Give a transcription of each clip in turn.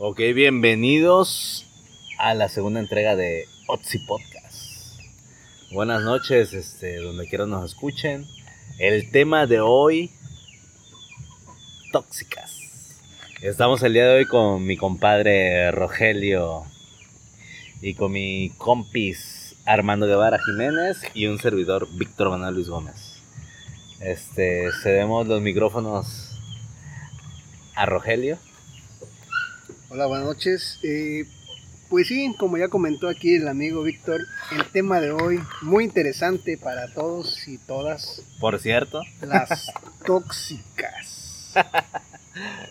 Ok, bienvenidos a la segunda entrega de Otzi Podcast. Buenas noches, este, donde quiera nos escuchen. El tema de hoy, tóxicas. Estamos el día de hoy con mi compadre Rogelio y con mi compis Armando Guevara Jiménez y un servidor Víctor Manuel Luis Gómez. Este, cedemos los micrófonos a Rogelio. Hola, buenas noches. Eh, pues sí, como ya comentó aquí el amigo Víctor, el tema de hoy muy interesante para todos y todas. Por cierto. Las tóxicas.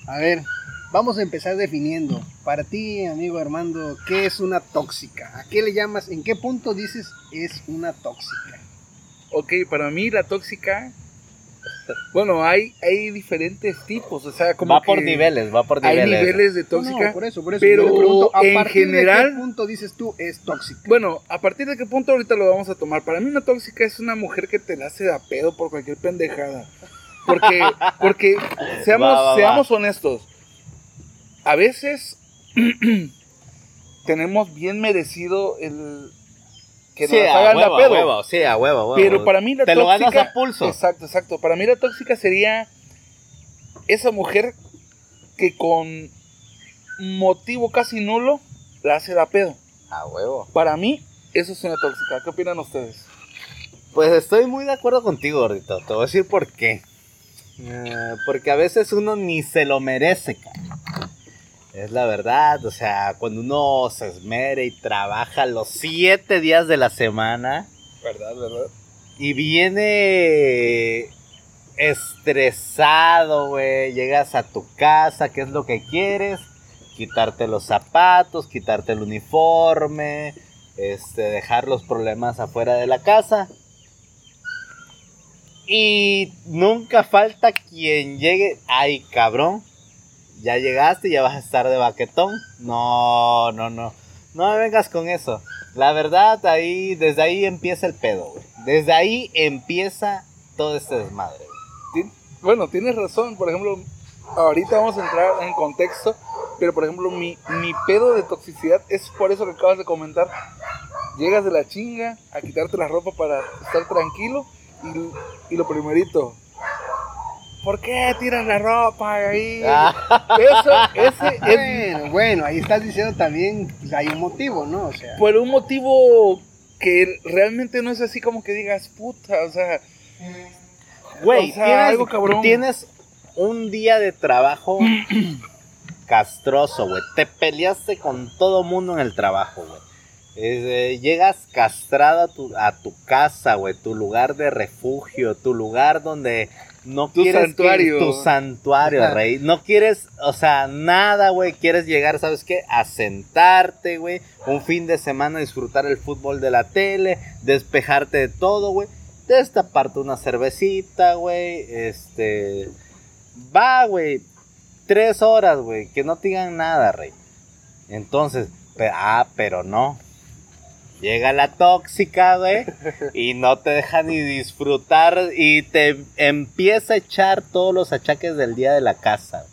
A ver, vamos a empezar definiendo. Para ti, amigo Armando, ¿qué es una tóxica? ¿A qué le llamas? ¿En qué punto dices es una tóxica? Ok, para mí la tóxica. Bueno, hay, hay diferentes tipos, o sea, como va por que niveles, va por Hay niveles. niveles de tóxica. no, por eso, por eso. pero Yo le pregunto, ¿a en partir general- de qué punto dices tú es tóxica? Bueno, a partir de qué punto ahorita lo vamos a tomar. Para mí una tóxica es una mujer que te la hace de a pedo por cualquier pendejada. Porque, porque seamos, Va, va, va. seamos honestos. A veces tenemos bien merecido el que sí, nos hagan de a huevo, a pedo. huevo, sí, a huevo, a huevo. Pero para mí la Te lo tóxica. ganas a pulso. Exacto, exacto. Para mí la tóxica sería esa mujer que con motivo casi nulo la hace de a pedo. A huevo. Para mí, eso es una tóxica. ¿Qué opinan ustedes? Pues estoy muy de acuerdo contigo, gordito. Te voy a decir por qué. Eh, porque a veces uno ni se lo merece, cara. Es la verdad, o sea, cuando uno se esmera y trabaja los siete días de la semana ¿Verdad, verdad? y viene estresado, güey, llegas a tu casa, ¿qué es lo que quieres? Quitarte los zapatos, quitarte el uniforme, este, dejar los problemas afuera de la casa. Y nunca falta quien llegue, ay cabrón, ya llegaste, ya vas a estar de baquetón. No, no, no, no me vengas con eso. La verdad, ahí, desde ahí empieza el pedo, güey. Desde ahí empieza todo este desmadre. güey. Bueno, tienes razón. Por ejemplo, ahorita vamos a entrar en contexto. Pero, por ejemplo, mi, mi pedo de toxicidad es por eso que acabas de comentar. Llegas de la chinga a quitarte la ropa para estar tranquilo. Y, y lo primerito. ¿Por qué tiras la ropa ahí? Ah. Eso, ese es Bueno, bueno, ahí estás diciendo también, pues, hay un motivo, ¿no? O sea, por un motivo que realmente no es así como que digas, puta, o sea, Güey, O sea, tienes, algo cabrón. tienes un día de trabajo castroso, güey. Te peleaste con todo mundo en el trabajo, güey. Eh, llegas castrado a tu, a tu casa, güey, tu lugar de refugio, tu lugar donde no Tu quieres que- santuario. tu santuario, Ajá. rey. No quieres, o sea, nada, güey. Quieres llegar, ¿sabes qué? A sentarte, güey. Un fin de semana disfrutar el fútbol de la tele, despejarte de todo, güey. Destaparte una cervecita, güey. Este. Va, güey. Tres horas, güey. Que no te digan nada, rey. Entonces, pe- ah, pero no. Llega la tóxica, güey. y no te deja ni disfrutar. Y te empieza a echar todos los achaques del día de la casa. güey.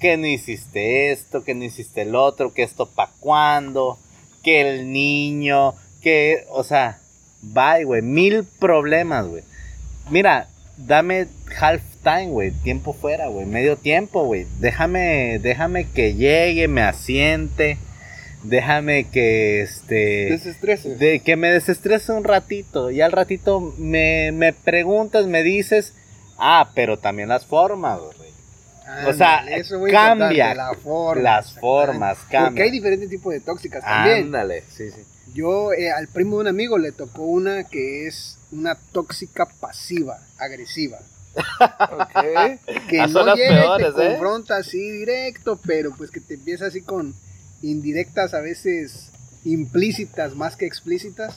Que no hiciste esto, que no hiciste el otro, que esto pa' cuándo. Que el niño, que, o sea, bye, güey. Mil problemas, güey. Mira, dame half time, güey. Tiempo fuera, güey. Medio tiempo, güey. Déjame, déjame que llegue, me asiente. Déjame que, este... desestreses. De que me desestrese un ratito. Y al ratito me, me preguntas, me dices... Ah, pero también las formas, güey. o sea, eso cambia importante, la forma, las formas, Porque cambia. hay diferentes tipos de tóxicas también. Ándale, sí, sí. Yo, eh, al primo de un amigo le tocó una que es una tóxica pasiva, agresiva. Ok. Que Ah, no llega peores, te ¿eh? confronta así directo, pero pues que te empieza así con indirectas a veces implícitas más que explícitas.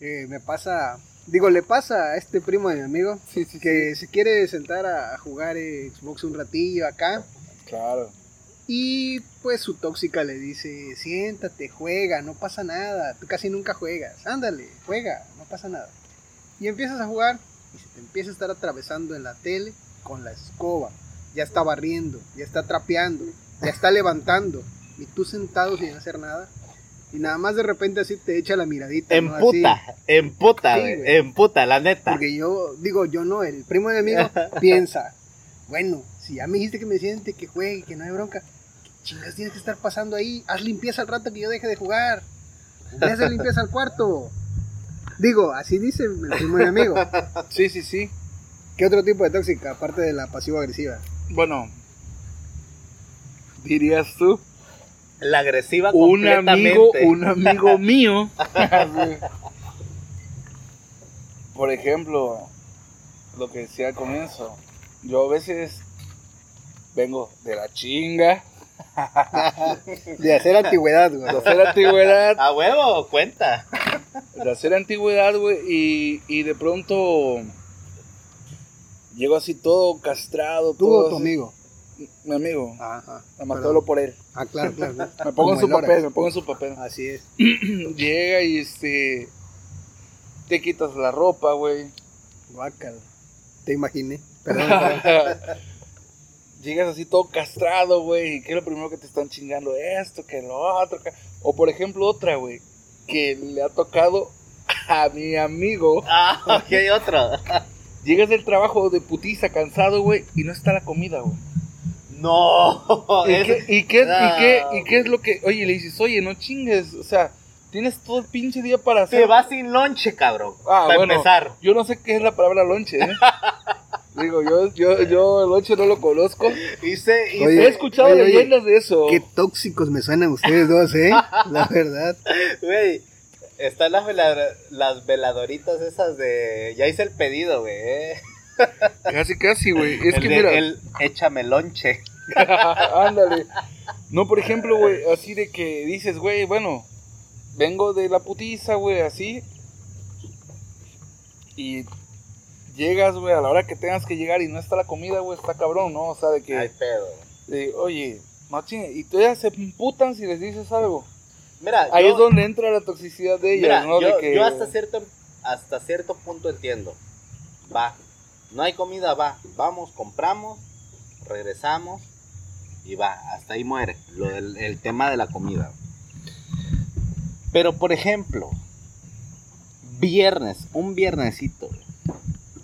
Eh, me pasa, digo, le pasa a este primo de mi amigo Sí, sí, que se quiere sentar a, jugar Xbox un ratillo acá. Claro. Y pues su tóxica le dice, siéntate, juega, no pasa nada, tú casi nunca juegas, ándale, juega, no pasa nada. Y empiezas a jugar y se te empieza a estar atravesando en la tele con la escoba, ya está barriendo, ya está trapeando, ya está levantando y tú sentado sin hacer nada. Y nada más de repente así te echa la miradita. En ¿no? puta, Así. en puta, Sí, güey, güey. en puta, la neta. Porque yo, digo, yo no, el primo de mi amigo piensa, bueno, si ya me dijiste que me siente, que juegue, que no hay bronca, ¿qué chingas tienes que estar pasando ahí? Haz limpieza al rato que yo deje de jugar. Ve a hacer limpieza al cuarto. Digo, así dice el primo de mi amigo. Sí, sí, sí. ¿Qué otro tipo de tóxica, aparte de la pasivo-agresiva? Bueno, dirías tú, La agresiva un amigo, un amigo mío. Por ejemplo, lo que decía al comienzo, yo a veces vengo de la chinga, De hacer antigüedad, güey. de hacer antigüedad, A huevo, cuenta. de hacer antigüedad, güey, y, y de pronto llego así todo castrado, Tú todo o tu así. amigo. Mi amigo, Ajá. nada más Perdón. te hablo por él. Ah, claro, claro. Me pongo Como en su papel, me pongo en su papel. Así es. Llega y este. Te quitas la ropa, güey. Guácala. Te imaginé. Perdón. Llegas así todo castrado, güey. Y que es lo primero que te están chingando esto, que lo otro. que- O por ejemplo, otra, güey. Que le ha tocado a mi amigo. Ah, ok, otro. Llegas del trabajo de putiza, cansado, güey. Y no está la comida, güey. No. ¿Y, es- qué, y, qué, y, qué, ¿Y qué es lo que.? Oye, le dices, oye, no chingues. O sea, tienes todo el pinche día para hacer. Te vas sin lonche, cabrón. Ah, para bueno. empezar. Yo no sé qué es la palabra lonche, ¿eh? Digo, yo, yo, yo el lonche no lo conozco. Hice, hice- Oye, He escuchado oye, oye, leyendas de eso. Qué tóxicos me suenan ustedes dos, ¿eh? La verdad. Güey, están las, vela- las veladoritas esas de. Ya hice el pedido, güey. Casi, casi, güey. Es el que de- mira, el échame lonche. ándale. No, por ejemplo, güey, así de que dices, güey, bueno, vengo de la putiza, güey, así. Y llegas, güey, a la hora que tengas que llegar y no está la comida, güey, está cabrón, ¿no? O sea, de que, Ay, pedo. de, oye, no chingue, y todavía se emputan si les dices algo. Mira, Ahí yo, es donde entra la toxicidad de ellas, mira, ¿no? yo, de que... yo hasta cierto hasta cierto punto entiendo. Va. No hay comida, va. Vamos, compramos, regresamos y va. Hasta ahí muere lo del el tema de la comida. Pero por ejemplo, viernes, un viernesito,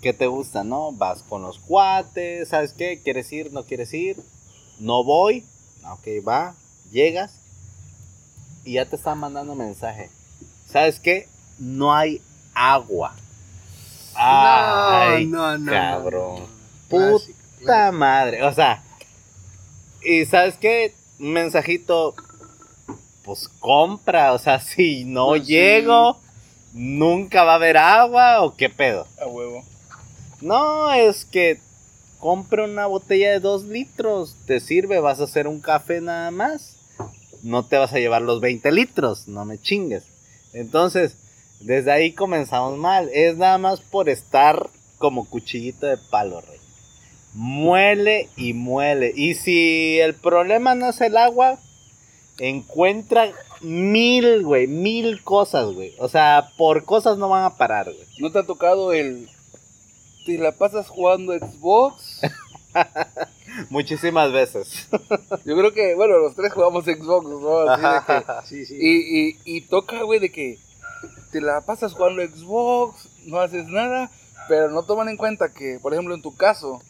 ¿qué te gusta, no? Vas con los cuates, ¿sabes qué? ¿Quieres ir? ¿No quieres ir? No voy. Ok, va. Llegas y ya te están mandando mensaje. ¿Sabes qué? No hay agua. Ay, no, no. cabrón. Puta madre. O sea, y ¿sabes qué? Un mensajito, pues compra. O sea, si no Pues sí. llego, nunca va a haber agua o qué pedo. A huevo. No, es que compra una botella de dos litros. Te sirve, vas a hacer un café nada más. No te vas a llevar los 20 litros, no me chingues. Entonces, desde ahí comenzamos mal. Es nada más por estar como cuchillito de palo, rey. Muele y muele. Y si el problema no es el agua, encuentra mil, güey, mil cosas, güey. O sea, por cosas no van a parar, güey. ¿No te ha tocado el... Te la pasas jugando Xbox? Muchísimas veces. Yo creo que, bueno, los tres jugamos Xbox, ¿no? Así de que- Sí, sí. y, y, y toca, güey, de que te la pasas jugando Xbox, no haces nada, pero no toman en cuenta que, por ejemplo, en tu caso,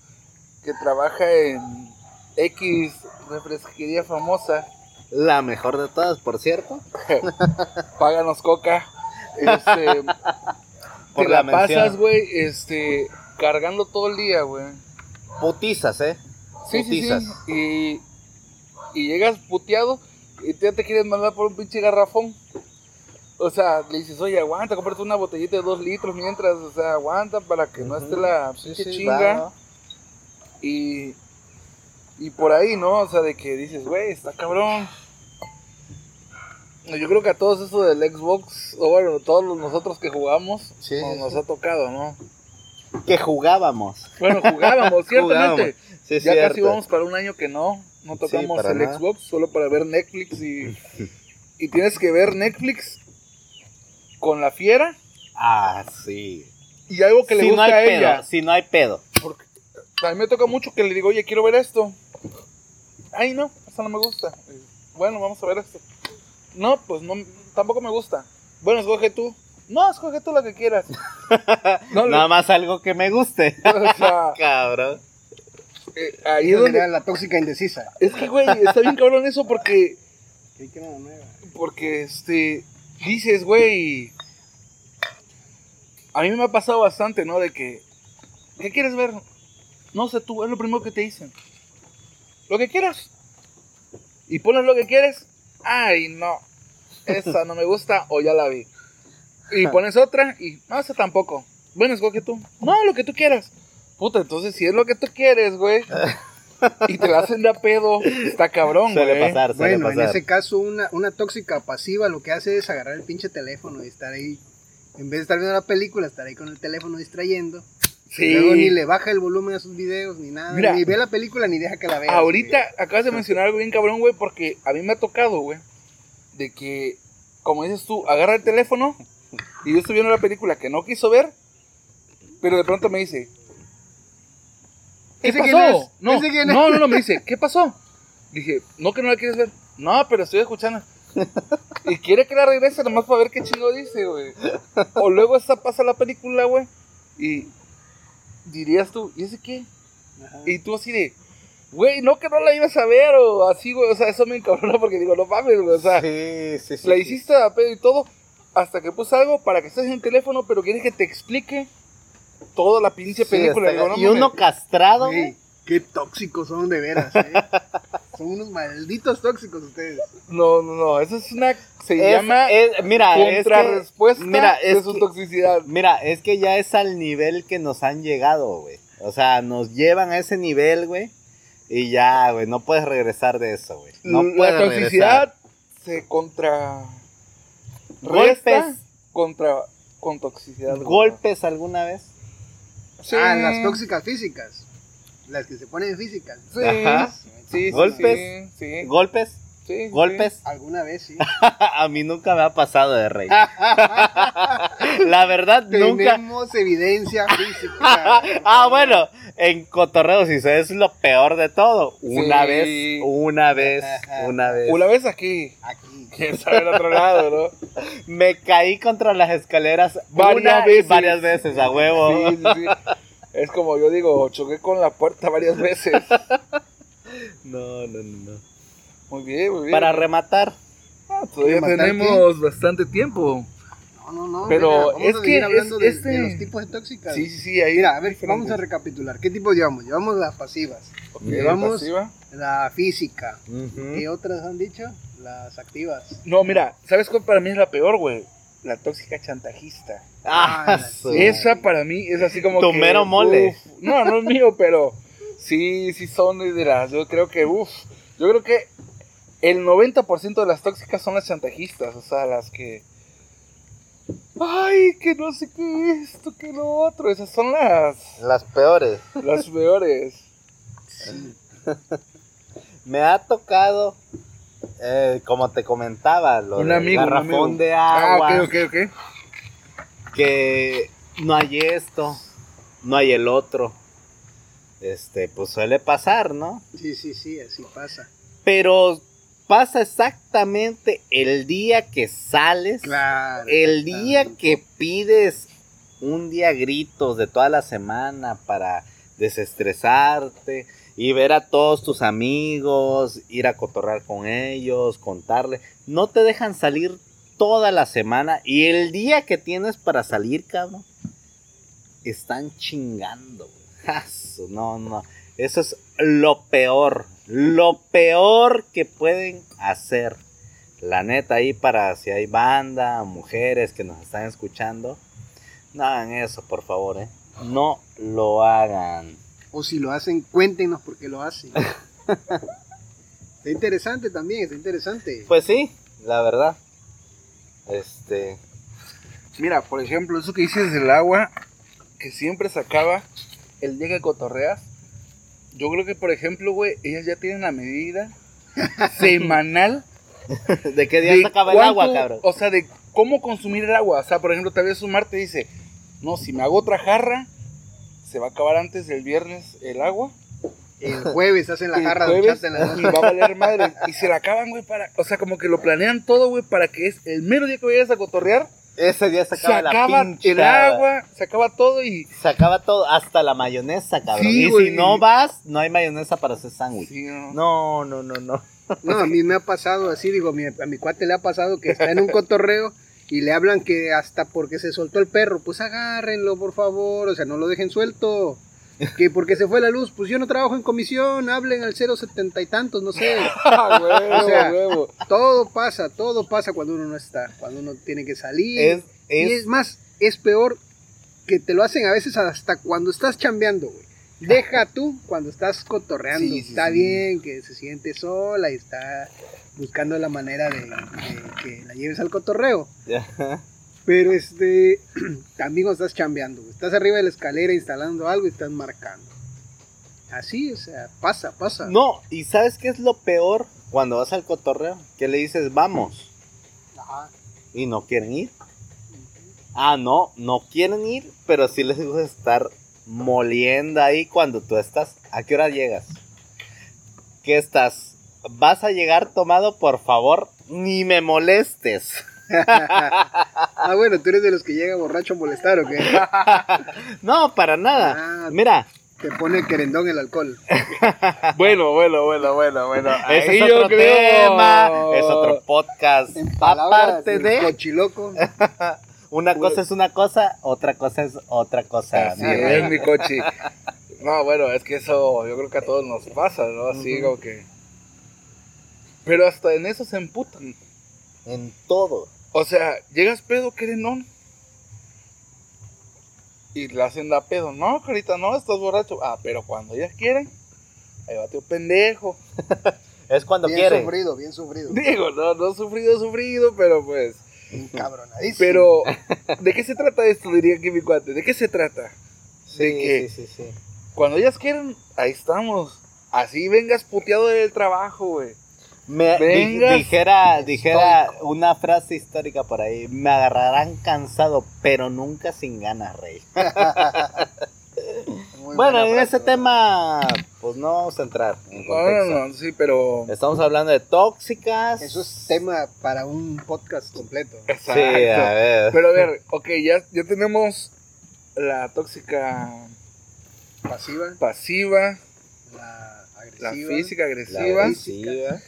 que trabaja en X refresquería famosa, La mejor de todas, por cierto. páganos coca, este, Por te la la, pasas, güey, este, cargando todo el día, güey. Putizas, ¿eh? Sí, Putizas. sí. Y, y llegas puteado y ya te quieres mandar por un pinche garrafón. O sea, le dices, oye, aguanta, cómprate una botellita de dos litros mientras, o sea, aguanta para que no esté la Sí, chinga. va, ¿no? Y, y por ahí, ¿no? O sea, de que dices, güey, está cabrón. Yo creo que a todos eso del Xbox, o bueno, todos los- nosotros que jugamos, Sí, nos, ha tocado, ¿no? Que jugábamos. Bueno, jugábamos, ciertamente. Sí, ya cierto. casi vamos para un año que no, no tocamos el nada. Xbox, solo para ver Netflix y, y tienes que ver Netflix con la fiera Ah, sí. y algo que le si gusta no hay a pedo, ella. si no hay pedo. Porque a mí me toca mucho que le digo, oye, quiero ver esto. Ay, no, esta no me gusta. Bueno, vamos a ver esto. No, pues no, tampoco me gusta. Bueno, escoge tú. No, escoge tú lo que quieras. No, Nada más algo que me guste. o sea, Cabrón. eh, ahí es donde... la tóxica indecisa. Es que, güey, está bien cabrón eso porque... La nueva. Porque, este, dices, güey, a mí me ha pasado bastante, ¿no? De que, ¿qué quieres ver? No sé tú, es lo primero que te dicen. Lo que quieras. Y pones lo que quieres. Ay, no. Esa no me gusta o ya la vi. Y pones otra y, no, esa tampoco. Bueno, escoge tú. No, lo que tú quieras. Puta, entonces si es lo que tú quieres, güey. Y te la hacen de a pedo, está cabrón, Suele güey. pasar, suele Bueno, en pasar. ese caso, una, una tóxica pasiva lo que hace es agarrar el pinche teléfono y estar ahí. En vez de estar viendo la película, estar ahí con el teléfono distrayendo. Sí. Luego ni le baja el volumen a sus videos, ni nada. Mira. ni ve la película, ni deja que la vea. Ahorita acabas de mencionar algo bien cabrón, güey, porque a mí me ha tocado, güey, de que, como dices tú, agarra el teléfono y yo estoy viendo la película que no quiso ver, pero de pronto me dice, ¿qué ¿Ese quién pasó? No, no, no, no, me dice, ¿qué pasó? Dije, no que no la quieres ver. No, pero estoy escuchando. Y quiere que la regrese nomás para ver qué chingo dice, güey. O luego esa pasa la película, güey, y dirías tú, ¿y ese qué? Ajá. Y tú así de, güey, no que no la ibas a ver o así, güey. O sea, eso me encabrona porque digo, no mames, güey. O sea, Sí, sí, sí. la hiciste a pedo y todo hasta que puse algo para que estés en el teléfono, pero quieres que te explique toda la pinche película. está- Digo, no y uno castrado, Güey, qué tóxicos son de veras, ¿eh? son unos malditos tóxicos ustedes. No, no, no. Eso es una. Se Es- llama es- mira, es que, contrarrespuesta mira, de es su que- toxicidad. mira, es que ya es al nivel que nos han llegado, güey. O sea, nos llevan a ese nivel, güey. Y ya, güey, no puedes regresar de eso, güey. No la toxicidad se contra. Golpes. contra. Con toxicidad. ¿Golpes alguna vez? Sí. Ah, las tóxicas físicas. Las que se ponen físicas. Sí, Ajá. sí, sí, ¿Golpes? Sí, sí, ¿Golpes? sí, sí. ¿Golpes? Alguna vez sí. a mí nunca me ha pasado de rey. La verdad, nunca. Tenemos evidencia física. ah, bueno, en cotorreo, si es lo peor de todo. Una Sí. vez, una vez, una vez. Una vez aquí, Aquí. quién sabe el otro lado, ¿no? Me caí contra las escaleras Varias una veces. varias veces, a huevo. Sí, sí, sí. Es como yo digo, choqué con la puerta varias veces. No, no, no, no. Muy bien, muy bien. Para rematar, Ah, todavía ¿Rematar tenemos bastante tiempo. No, no, no. Pero mira, vamos es a que seguir hablando es- de, este- de los tipos de tóxicas. Sí, sí, sí. Ahí Mira, a ver, diferentes. vamos a recapitular. ¿Qué tipo llevamos? Llevamos las pasivas, Ok, llevamos- pasiva. la física. Ujú. ¿Qué otras han dicho? Las activas. No, mira, ¿sabes cuál para mí es la peor, güey? La tóxica chantajista. Ah, Ah, sí. Esa para mí es así como Tu que, mero mole. uf, no, no es mío, pero sí, sí son de las. Yo creo que, uff, yo creo que el 90% de las tóxicas son las chantajistas, o sea, las que. Ay, que no sé qué esto, que lo otro. Esas son las, Las peores. las peores. Sí. Me ha tocado, eh, como te comentaba, lo Un del amigo, un garrafón amigo. de Ah, agua, ok, ok, ok. que no hay esto, no hay el otro. Este, pues suele pasar, ¿no? sí, sí, sí, así pasa. Pero pasa exactamente el día que sales, Claro. el día que pides un día gritos de toda la semana para desestresarte y ver a todos tus amigos, ir a cotorrar con ellos, contarle. No te dejan salir toda la semana y el día que tienes para salir, cabrón, están chingando. No, no. Eso es lo peor. Lo peor que pueden hacer. La neta, ahí para si hay banda, mujeres que nos están escuchando, no hagan eso, por favor, ¿eh? No lo hagan. O si lo hacen, cuéntenos por qué lo hacen. está interesante también, está interesante. Pues sí, la verdad. Este. Mira, por ejemplo, eso que dices del agua, que siempre se acaba el día que cotorreas. Yo creo que, por ejemplo, güey, ellas ya tienen la medida semanal ¿De qué día de se acaba el agua, cabrón? O sea, de cómo consumir el agua. O sea, por ejemplo, tal vez un martes dice, no, si me hago otra jarra, se va a acabar antes del viernes el agua. el jueves hacen la el jarra de jueves horchata en la y va a valer madre. Y se la acaban, güey, para. O sea, como que lo planean todo, güey, para que es el mero día que vayas a cotorrear. Ese día se Se acaba, la pinche el agua, se acaba todo y. Se acaba todo, hasta la mayonesa, cabrón. Sí, y si no vas, no hay mayonesa para hacer sándwich. Sí, no. No, no, no, no. No, a mí me ha pasado así, digo, mi- a mi cuate le ha pasado que está en un cotorreo y le hablan que hasta porque se soltó el perro, pues agárrenlo, por favor, o sea, no lo dejen suelto. Que porque se fue la luz, pues yo no trabajo en comisión, hablen al 070 y tantos, no sé. Ah, O sea. Todo pasa, todo pasa cuando uno no está, cuando uno tiene que salir. Es, Y es, es más, es peor que te lo hacen a veces hasta cuando estás chambeando, güey. Deja tú cuando estás cotorreando. Sí, sí, está sí. bien que se siente sola y está buscando la manera de, de que la lleves al cotorreo. Pero este, también cuando estás chambeando, estás arriba de la escalera instalando algo y estás marcando. Así, o sea, pasa, pasa. No, y ¿sabes qué es lo peor cuando vas al cotorreo? Que le dices, vamos, Ajá. y no quieren ir. Ah, no, no quieren ir, pero sí les gusta estar moliendo ahí cuando tú estás. ¿A qué hora llegas? ¿Qué estás? ¿Vas a llegar tomado? Por favor, ni me molestes. ah, bueno, tú eres de los que llega borracho a molestar o qué? No, para nada. Ah, Mira, te pone querendón el alcohol. Bueno, bueno, bueno, bueno, bueno. ese Ahí es otro creo- tema, es otro podcast. En palabras Aparte de, cochiloco. una cosa es una cosa, otra cosa es otra cosa. Así mi es, mi coche. No, bueno, es que eso yo creo que a todos nos pasa, ¿no? Así Ujú. como que. Pero hasta en eso se emputan. En todo. O sea, llegas pedo, querenón. Y le hacen da pedo. No, carita, no, estás borracho. Ah, pero cuando ellas quieren, ahí va tío pendejo. Es cuando bien quiere. sufrido, bien sufrido. Digo, no, no sufrido, sufrido, pero pues. Cabronadísimo. Pero, ¿de qué se trata esto? Diría que mi cuate. ¿De qué se trata? Sí, de que sí, sí, sí. cuando ellas quieren, ahí estamos. Así vengas puteado del trabajo, güey. Me, Vengas dijera dijera una frase histórica por ahí. Me agarrarán cansado, pero nunca sin ganas, rey. Bueno, en ese tema, pues no vamos a entrar en No, contexto. no, no, sí, pero. Estamos hablando de tóxicas. Eso es tema para un podcast completo. Sí, Exacto. a ver. Pero a ver, ok, ya, ya tenemos la tóxica Pasiva, pasiva, la la agresiva. física La agresiva.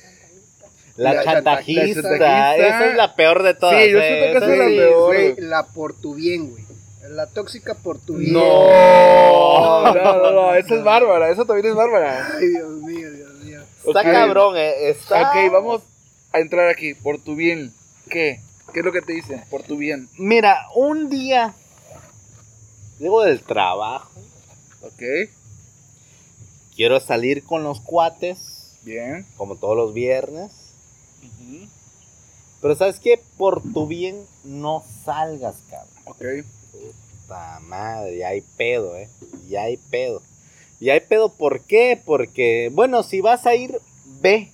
La, La chantajista. chantajista. Esa es la peor de todas. Sí, yo eh, siento que esa es la peor. Güey, la por tu bien, güey. La tóxica por tu bien. No, no, no, no, esa es bárbara, esa también es bárbara. Ay, Dios mío, Dios mío. Está cabrón, eh. Está... Ok, vamos a entrar aquí, por tu bien. ¿Qué? ¿Qué es lo que te dicen? Por tu bien. Mira, un día. Llego del trabajo. Ok, Quiero salir con los cuates. bien. Como todos los viernes. Pero sabes qué? Por tu bien no salgas, cabrón. Ok, Puta madre, ya hay pedo, eh. Ya hay pedo. Y hay pedo, ¿por qué? Porque, bueno, si vas a ir, ve.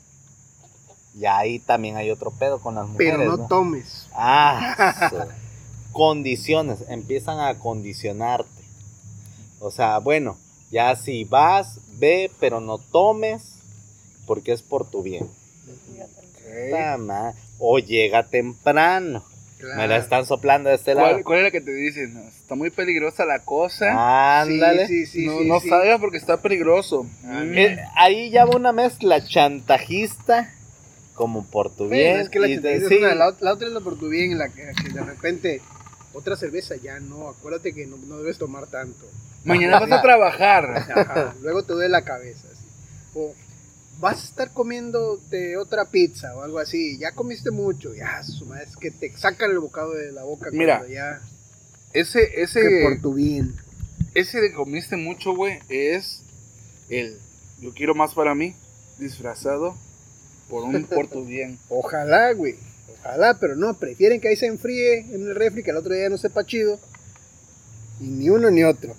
Y ahí también hay otro pedo con las mujeres. Pero no ¿no? tomes. Ah, condiciones, empiezan a condicionarte. O sea, bueno, ya si vas, ve, pero no tomes, porque es por tu bien. Puta ok. ma- O llega temprano. Me la están soplando de este ¿Cuál, lado. cuál es la que te dicen? Está muy peligrosa la cosa. Ándale. Sí, sí, sí, no sí, no salgas porque está peligroso. Ah, Mm. Eh, ahí ya va una mezcla chantajista como por tu Bueno, bien. es que la y chantajista es una, la, la otra es la por tu bien, la que, que de repente otra cerveza ya no, acuérdate que no, no debes tomar tanto. Mañana vas a trabajar. Ajá, luego te duele la cabeza. así. O vas a estar comiéndote otra pizza o algo así, ya comiste mucho, ya, su madre, es que te sacan el bocado de la boca Mira, cuando ya, Ese, ese, que por tu bien. ese de comiste mucho, güey, es el yo quiero más para mí, disfrazado por un por tu bien. Ojalá, güey, ojalá, pero no, prefieren que ahí se enfríe en el refri, que el otro día no sepa chido. Y ni uno ni otro.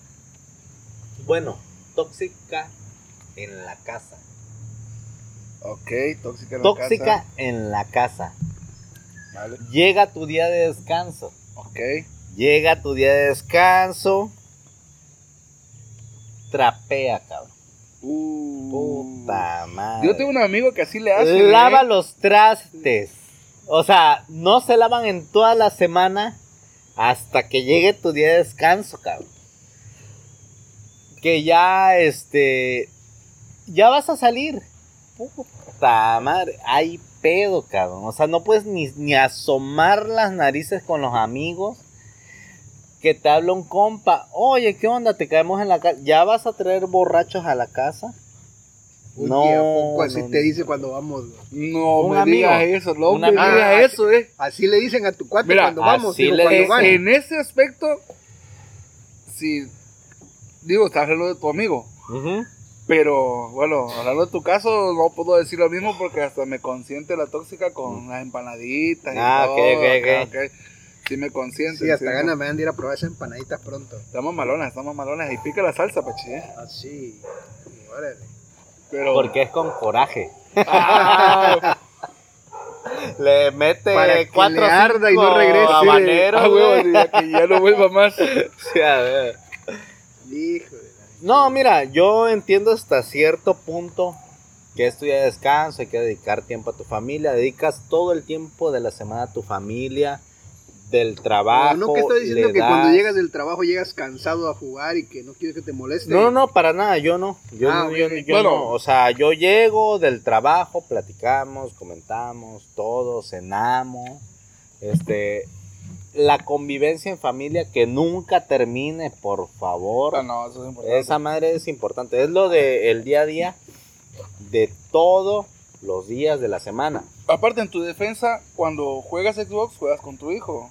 Bueno, tóxica en la casa. Ok, tóxica en la Tóxica casa. en la casa. Vale, Llega tu día de descanso. ok. Llega tu día de descanso. Trapea, cabrón. Uh. Puta madre. Yo tengo un amigo que así le hace. Lava ¿eh? los trastes. O sea, no se lavan en toda la semana hasta que llegue tu día de descanso, cabrón. Que ya, este, ya vas a salir. Puta madre, hay pedo, cabrón. O sea, no puedes ni, ni asomar las narices con los amigos. Que te habla un compa. Oye, ¿qué onda? Te caemos en la casa. ¿Ya vas a traer borrachos a la casa? ¿a poco así te dice cuando vamos? No Un me amigo. digas eso, no Un me amigo. digas Ah, eso, eh. Así le dicen a tu cuate Mira, cuando vamos. así digo, le cuando van. En ese aspecto, si digo, estás hablando de tu amigo. Pero bueno, hablando de tu caso, no puedo decir lo mismo porque hasta me consiente la tóxica con las empanaditas. y Ah, todo, ok, ok, acá, ok. ok. Sí me consiente. Sí, hasta sí, ganas me dan de ir a probar esas empanaditas pronto. Estamos malonas, estamos malonas. Y pica la salsa, peche. ¿eh? Así. Órale. Pero. Porque es con coraje. Ah, Le mete Para que cuatro le arda y no regrese. habaneros, ah, ya que ya no vuelva más. Sí, a ver. Hijo No, mira, yo entiendo hasta cierto punto que esto ya es descanso, hay que dedicar tiempo a tu familia, dedicas todo el tiempo de la semana a tu familia, del trabajo. No, no que estoy diciendo que cuando llegas del trabajo llegas cansado a jugar y que no quieres que te moleste. No, no, para nada, yo no. Yo, Ah, no, yo Bueno. no. O sea, yo llego del trabajo, platicamos, comentamos, todo, cenamos. Este, la convivencia en familia que nunca termine, por favor. Ah, no, eso es importante. Esa madre es importante. Es lo de el día a día de todos los días de la semana. Aparte, en tu defensa, cuando juegas Xbox, juegas con tu hijo.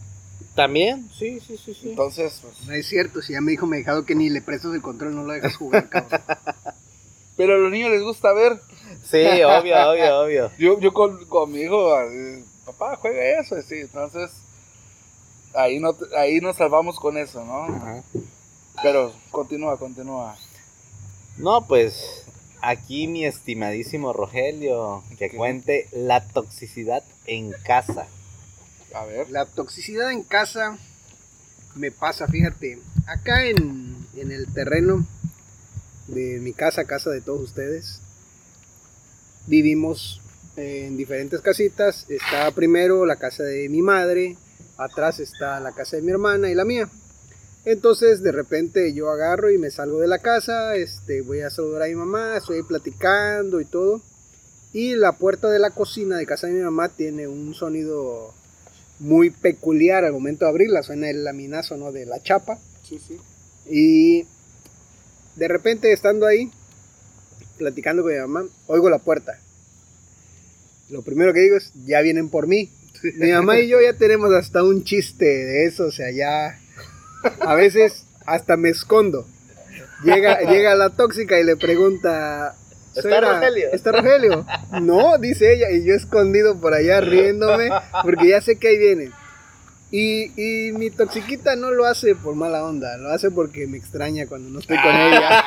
También, sí, sí, sí, sí. Entonces, pues, No es cierto, si ya me dijo me dejado que ni le prestas el control, no lo dejas jugar, cabrón. pero a los niños les gusta ver. Sí, obvio, obvio, obvio. Yo, yo con, con mi hijo, eh, papá, juega eso, sí. Entonces, ahí, no, ahí nos salvamos con eso, ¿no? Ajá. Pero continúa, continúa. No, pues aquí mi estimadísimo Rogelio, que cuente la toxicidad en casa. A ver. La toxicidad en casa me pasa, fíjate, acá en, en el terreno de mi casa, casa de todos ustedes, vivimos en diferentes casitas. Está primero la casa de mi madre, atrás está la casa de mi hermana y la mía. Entonces de repente yo agarro y me salgo de la casa, este, voy a saludar a mi mamá, estoy ahí platicando y todo. Y la puerta de la cocina de casa de mi mamá tiene un sonido muy peculiar al momento de abrirla, suena el laminazo ¿no? de la chapa. Sí, sí. Y de repente estando ahí, platicando con mi mamá, oigo la puerta. Lo primero que digo es, ya vienen por mí. Mi mamá y yo ya tenemos hasta un chiste de eso, o sea, ya a veces hasta me escondo. Llega, llega la tóxica y le pregunta, ¿Está "Suegra, Rogelio?" ¿Está Rogelio? No, dice ella, y yo escondido por allá riéndome, porque ya sé que ahí viene. Y, y mi toxiquita no lo hace por mala onda, lo hace porque me extraña cuando no estoy con ella.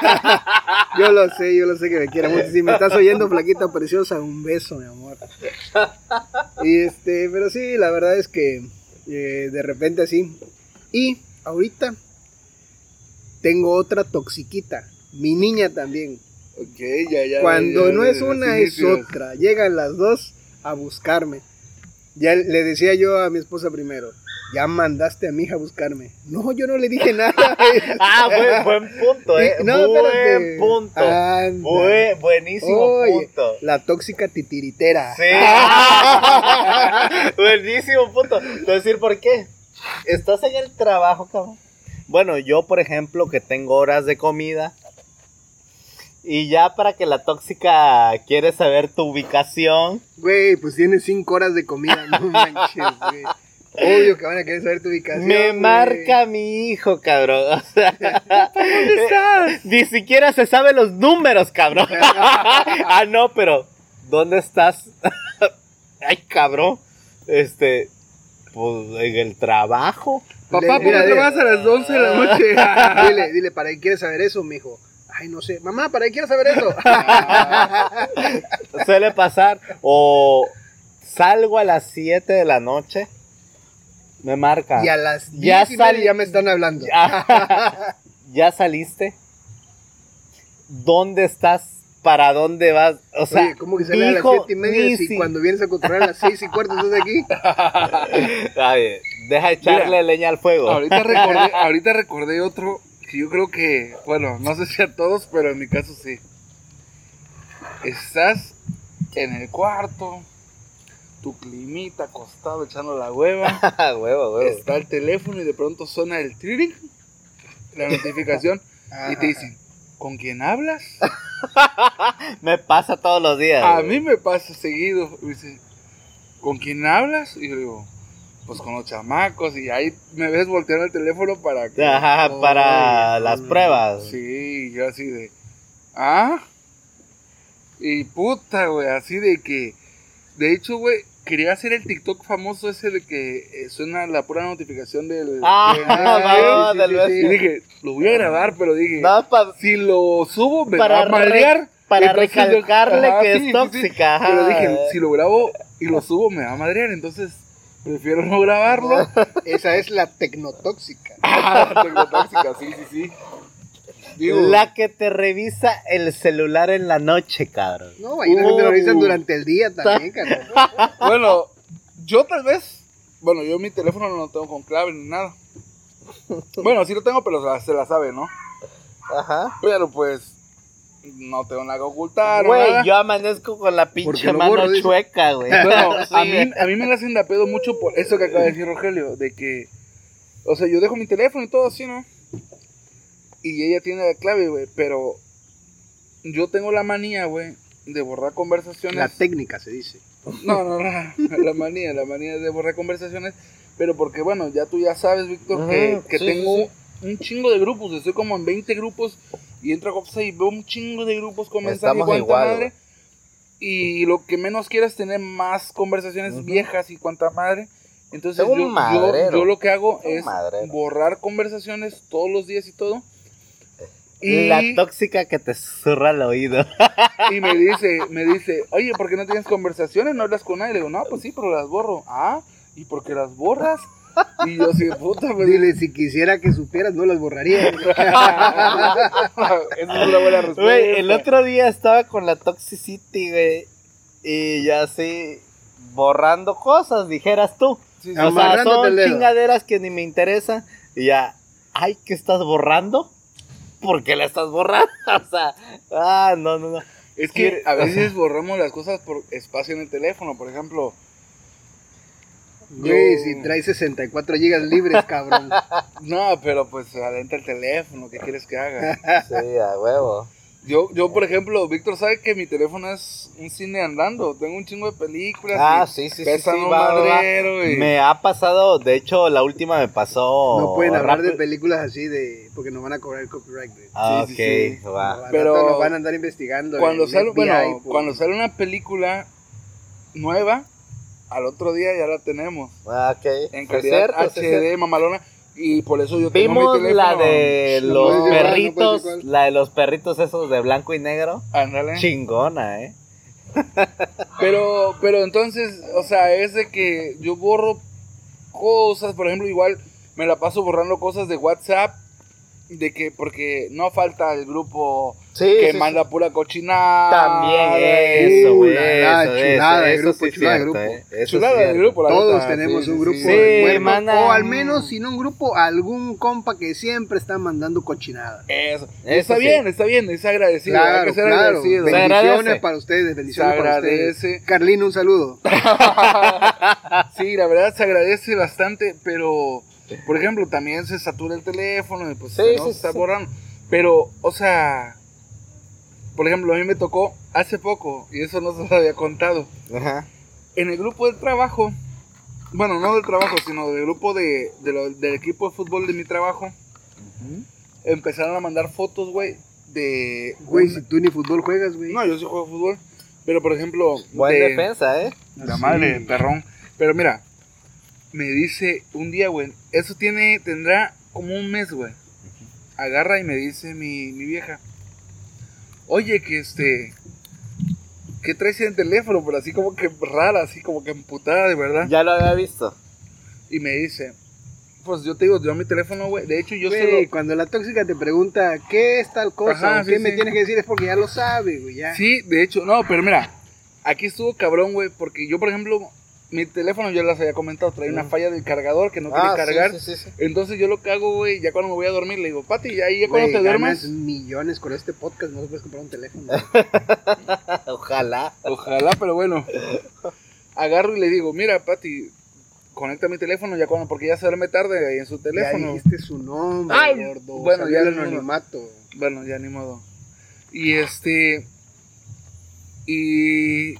Yo lo sé, yo lo sé que me quiere mucho. Si me estás oyendo, flaquita preciosa, un beso, mi amor. Y este, pero sí, la verdad es que eh, de repente así. Y ahorita tengo otra toxiquita, mi niña también. Ok, ya, ya. Cuando ya, no ya, es una, es otra. Llegan las dos a buscarme. Ya le decía yo a mi esposa primero, ya mandaste a mi hija a buscarme. No, yo no le dije nada. Ah, buen, buen punto, eh. No, buen punto. Buen- buenísimo Oye, punto. La tóxica titiritera. Sí. buenísimo punto. Te decir por qué. Estás en el trabajo, cabrón. Bueno, yo, por ejemplo, que tengo horas de comida. Y ya para que la tóxica quiere saber tu ubicación. Güey, pues tienes cinco horas de comida, no manches, güey. Obvio que van a querer saber tu ubicación. Me güey. marca mi hijo, cabrón. O sea, ¿Dónde estás? Ni siquiera se sabe los números, cabrón. ah, no, pero ¿dónde estás? Ay, cabrón. Este, pues en el trabajo. Papá, ¿por qué dile. trabajas a las 11 de la noche? Dile, dile, ¿para qué quieres saber eso, mijo? Ay, no sé. Mamá, ¿para qué quieres saber eso? Suele pasar. O salgo a las 7 de la noche. Me marca. y a las Ya 10 y sal- ya me están hablando. Ya, ya saliste. dónde estás, para dónde vas. O sea, Oye, ¿cómo que sale a las hijo, siete y media si si- cuando vienes a controlar a las seis y cuarto estás aquí? A ver, deja echarle Mira, leña al fuego. Ahorita recordé, ahorita recordé otro que yo creo que, bueno, no sé si a todos, pero en mi caso sí. Estás en el cuarto, tu climita acostado echando la hueva, huevo, huevo. está el teléfono y de pronto suena el triring, la notificación, y te dicen, ¿con quién hablas? Me pasa todos los días. A güey. mí me pasa seguido. Me dice, ¿con quién hablas? Y yo digo, pues con los chamacos. Y ahí me ves volteando el teléfono para que. Ajá, para las pruebas. Sí, yo así de. ¿Ah? Y puta, güey, así de que. De hecho, güey, quería hacer el TikTok famoso ese de que eh, suena la pura notificación del. Ah, va, sí, del sí, sí. Y dije, lo voy a grabar, pero dije. No, pa- Si lo subo, me Para va a madrear. para Entonces yo- recalcarle Ajá, que sí, es sí, sí. tóxica. ajá. Pero dije, si lo grabo y lo subo, me va a madrear. Entonces, prefiero no grabarlo. Esa es la tecnotóxica. Ah, tengo tóxica, sí, sí, sí. Digo, La que te revisa el celular en la noche, cabrón. No, ahí no te lo revisan Uh. durante el día también, carnal. bueno, yo tal vez. Bueno, yo mi teléfono no lo tengo con clave ni nada. Bueno, sí lo tengo, pero se la, se la sabe, ¿no? Ajá. Pero pues, no tengo nada que ocultar. Güey, nada. yo amanezco con la pinche mano borro, chueca, güey. Bueno, Sí. a, mí, a mí me la hacen de a pedo mucho por eso que acaba de decir Rogelio, de que, o sea, yo dejo mi teléfono y todo así, ¿no? Y ella tiene la clave, güey, pero yo tengo la manía, güey, de borrar conversaciones. La técnica se dice. No, no, no, la manía, la manía de borrar conversaciones, pero porque, bueno, ya tú ya sabes, Víctor, que, que sí, tengo sí, un chingo de grupos, estoy como en 20 grupos y entro a WhatsApp y veo un chingo de grupos con mensajes y Estamos cuanta igual, madre. Y lo que menos quiero es tener más conversaciones Ujú. viejas y cuanta madre. Entonces Es un yo, yo, yo lo que hago Es un es madrero. borrar conversaciones todos los días y todo. Y, La tóxica que te zurra al oído. y me dice, me dice, oye, ¿por qué no tienes conversaciones? ¿No hablas con nadie? Le digo, no, pues sí, pero las borro. Ah, ¿y por qué las borras? Y yo así, puta, pues Dile, si quisiera que supieras, no las borraría. Esa es una buena respuesta. Güey, el otro día estaba con la Toxicity, güey. Y ya así, borrando cosas, dijeras tú. Sí, sí. O sea, son chingaderas que ni me interesan. Y ya, ay, ¿qué estás borrando? ¿Por qué la estás borrando? O sea, ah, no, no, no. Es que a veces borramos las cosas por espacio en el teléfono, por ejemplo. Güey, Yo- si traes 64 gigas libres, cabrón. No, pero pues adentro el teléfono, ¿qué quieres que haga? Sí, a huevo. Yo, yo por ejemplo, Víctor sabe que mi teléfono es un cine andando. Tengo un chingo de películas. Ah, sí, sí, sí, pesan sí, un va, va, y- Me ha pasado, de hecho, la última me pasó. No pueden hablar de películas así de. Porque nos van a cobrar el copyright. Ah, Sí, ok, sí, sí. va. Pero- nos van a andar investigando. Cuando sale, FBI bueno, por- cuando sale una película nueva, al otro día ya la tenemos. Ah, ok. En calidad. HD, mamalona. Y por eso yo tengo mi Vimos teléfono. la de No los no perritos, la de los perritos esos de blanco y negro. Ándale. Chingona, eh. Pero, pero entonces, o sea, es de que yo borro cosas, por ejemplo, igual me la paso borrando cosas de WhatsApp, de que, porque no falta el grupo Sí, que sí, manda sí. pura cochinada. También eso, güey. chulada de eso, grupo, chulada de grupo. eh. Chulada del cierto. grupo, la Todos tenemos sí, un grupo sí. Sí, de mandan- o al menos, si no un grupo, algún compa que siempre está mandando cochinada. Eso. Eso está sí. bien, está bien, es agradecido. hay Claro, que ser claro. agradecido. Se Bendiciones agradece. para ustedes, Se bendiciones para ustedes. Carlino, un saludo. sí, la verdad se agradece bastante, pero por ejemplo, también se satura el teléfono y pues Sí, no sí, se está sí. borrando. Pero, o sea, por ejemplo, a mí me tocó hace poco, y eso no se lo había contado, Ajá. en el grupo del trabajo, bueno, no del trabajo, sino del grupo de, de lo- del equipo de fútbol de mi trabajo, empezaron a mandar fotos, güey, de... Güey, si tú ni fútbol juegas, güey. No, yo sí juego fútbol, pero por ejemplo... Buen de- defensa, eh. La madre, perrón. Pero mira, me dice un día, güey, eso tiene, tendrá como un mes, güey. Agarra y me dice mi, mi vieja, oye, que este, ¿qué traes en el teléfono? Pero así como que rara, así como que emputada, de verdad. Ya lo había visto. Y me dice, Pues yo te digo, yo mi teléfono, güey. De hecho, yo Güey, se lo. cuando la tóxica te pregunta qué es tal cosa Ajá, o sí, qué me sí. tienes que decir es porque ya lo sabe, güey, ya. Sí, de hecho, no, pero mira, aquí estuvo cabrón, güey, porque yo, por ejemplo, mi teléfono, yo les había comentado, trae una Mm. falla del cargador que no Ah, quiere sí, cargar. sí, sí, sí. Entonces yo lo que hago, güey, ya cuando me voy a dormir, le digo, Pati, ya, ya cuando te duermas, millones con este podcast, no puedes comprar un teléfono. Ojalá. ojalá, pero bueno, agarro y le digo, mira, Pati, conecta mi teléfono ya cuando, porque ya se duerme tarde ahí en su ya teléfono. dijiste su nombre, Ay, gordo. bueno, ya el anonimato. Bueno, ya ni modo. Y este. Y.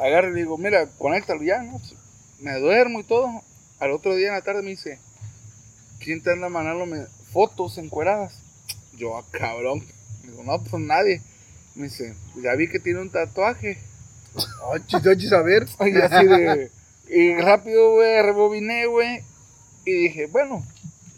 Agarro y le digo, mira, conéctalo ya, ¿no? Me duermo y todo. Al otro día en la tarde me dice, ¿quién te anda mandándome fotos encueradas? Yo, ah, cabrón. Le digo, no, pues nadie. Me dice, ya vi que tiene un tatuaje. Ochis, ochis, a ver. Y así de. Y rápido, güey, rebobiné, güey. Y dije, bueno,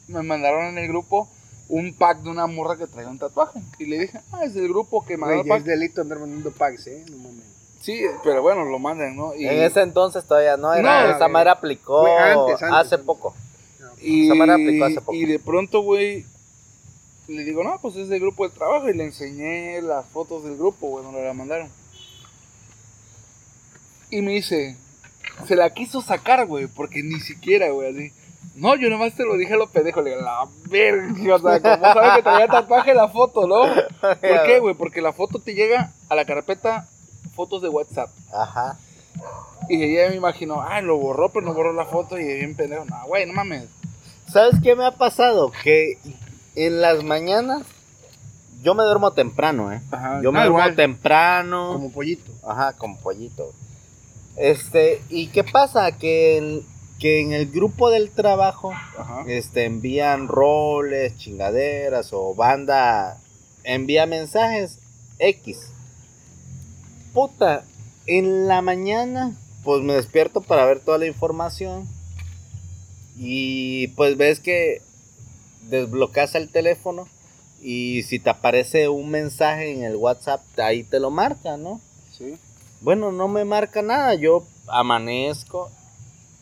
me mandaron en el grupo un pack de una morra que traía un tatuaje. Y le dije, ah, es del grupo que el ya es delito andar mandando packs, ¿eh? No mames. Sí, pero bueno, lo mandan, ¿no? Y, En ese entonces todavía no era. No, esa madre aplicó antes, antes, hace antes. poco. y, esa madre aplicó hace poco. y de pronto, güey, le digo, no, pues es del grupo de trabajo. Y le enseñé las fotos del grupo, güey, donde la mandaron. Y me dice, se la quiso sacar, güey, porque ni siquiera, güey, así. No, yo nomás te lo dije a lo pendejo, le digo, la verga, o sea, como sabe que traía tatuaje la foto, ¿no? ¿Por qué, güey? Porque la foto te llega a la carpeta fotos de WhatsApp. Ajá. Y ella me imaginó, ah, lo borró, pero no borró la foto y bien pendejo. No, güey, no mames. ¿Sabes qué me ha pasado? Que en las mañanas yo me duermo temprano, ¿eh? Ajá, Yo me ah, duermo igual. temprano. Como pollito. Ajá, como pollito. Este, ¿y qué pasa? Que en, que en el grupo del trabajo Ajá. este, envían roles, chingaderas o banda envía mensajes X. Puta, en la mañana pues me despierto para ver toda la información y pues ves que desbloqueas el teléfono y si te aparece un mensaje en el WhatsApp ahí te lo marca, ¿no? Sí. Bueno, no me marca nada, yo amanezco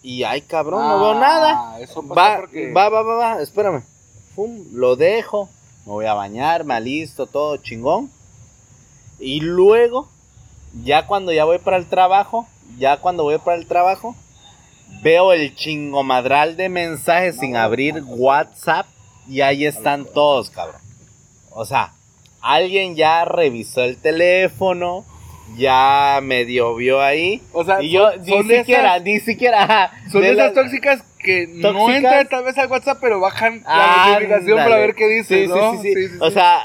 y ay cabrón, no veo nada. Ah, Eso pasa Va, porque... va, va, va, va, espérame. Lo dejo, me voy a bañar, me alisto, todo chingón. Y luego, ya cuando ya voy para el trabajo, ya cuando voy para el trabajo, veo el chingomadral de mensajes sin abrir WhatsApp y ahí están todos, cabrón. O sea, alguien ya revisó el teléfono, ya medio vio ahí. O sea, y yo son- ni son siquiera, esas- ni siquiera, Son de esas las- tóxicas que no Tóxicas. entran tal vez al WhatsApp, pero bajan la notificación para ver qué dice, Sí, ¿no? sí, sí, O sea,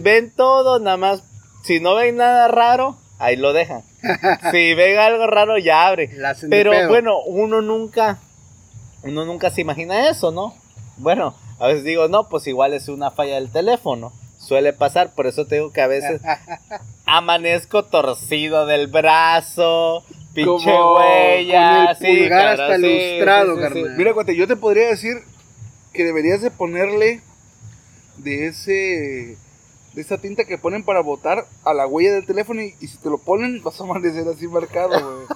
ven todo, nada más. Si no ven nada raro, ahí lo dejan. si ven algo raro, ya abre. Pero bueno, uno nunca, uno nunca se imagina eso, ¿no? Bueno, a veces digo, no, pues igual es una falla del teléfono. Suele pasar, por eso te digo que a veces amanezco torcido del brazo, pinche Como huella, el sí, pulgar hasta sí, lustrado, sí. Mira, cuate, yo te podría decir que deberías de ponerle de ese de esa tinta que ponen para botar a la huella del teléfono y, y si te lo ponen vas a amanecer así marcado, güey.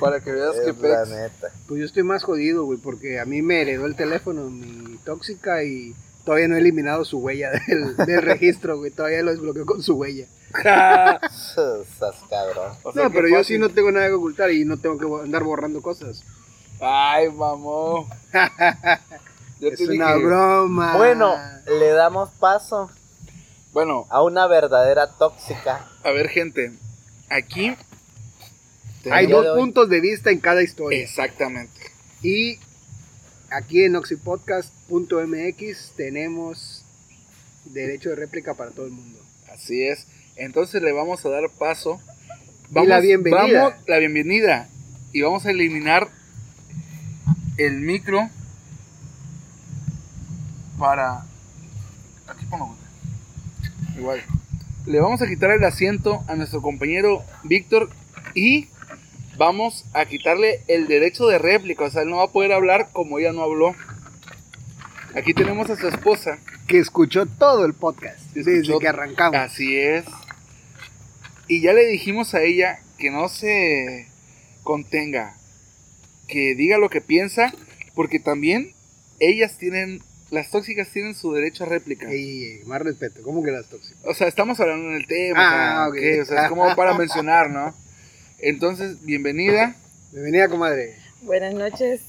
para que veas que Es la pex. neta. Pues yo estoy más jodido, güey, porque a mí me heredó el teléfono, mi tóxica, y todavía no he eliminado su huella del, del registro, güey. Todavía lo desbloqueo con su huella. Estás cabrón. O sea, No, pero yo sí no tengo nada que ocultar y no tengo que andar borrando cosas. Ay, mamón. Yo es te una dije- broma. Bueno, le damos paso Bueno, a una verdadera tóxica. a ver, gente. Aquí. Hay dos de puntos de vista en cada historia. Exactamente. Y aquí en oxypodcast.mx tenemos derecho de réplica para todo el mundo. Así es. Entonces le vamos a dar paso. Y la bienvenida. vamos- la bienvenida. Y vamos a eliminar el micro para. Aquí pongo. Igual. Le vamos a quitar el asiento a nuestro compañero Víctor y vamos a quitarle el derecho de réplica. O sea, él no va a poder hablar como ella no habló. Aquí tenemos a su esposa. Que escuchó todo el podcast desde que arrancamos. Así es. Y ya le dijimos a ella que no se contenga, que diga lo que piensa, porque también ellas tienen, las tóxicas tienen su derecho a réplica. Ey, ey, más respeto. ¿Cómo que las tóxicas? O sea, estamos hablando en el tema, Ah, o sea, ok. ¿ok? o sea, es como para mencionar, ¿no? Entonces, bienvenida. Bienvenida, comadre. Buenas noches.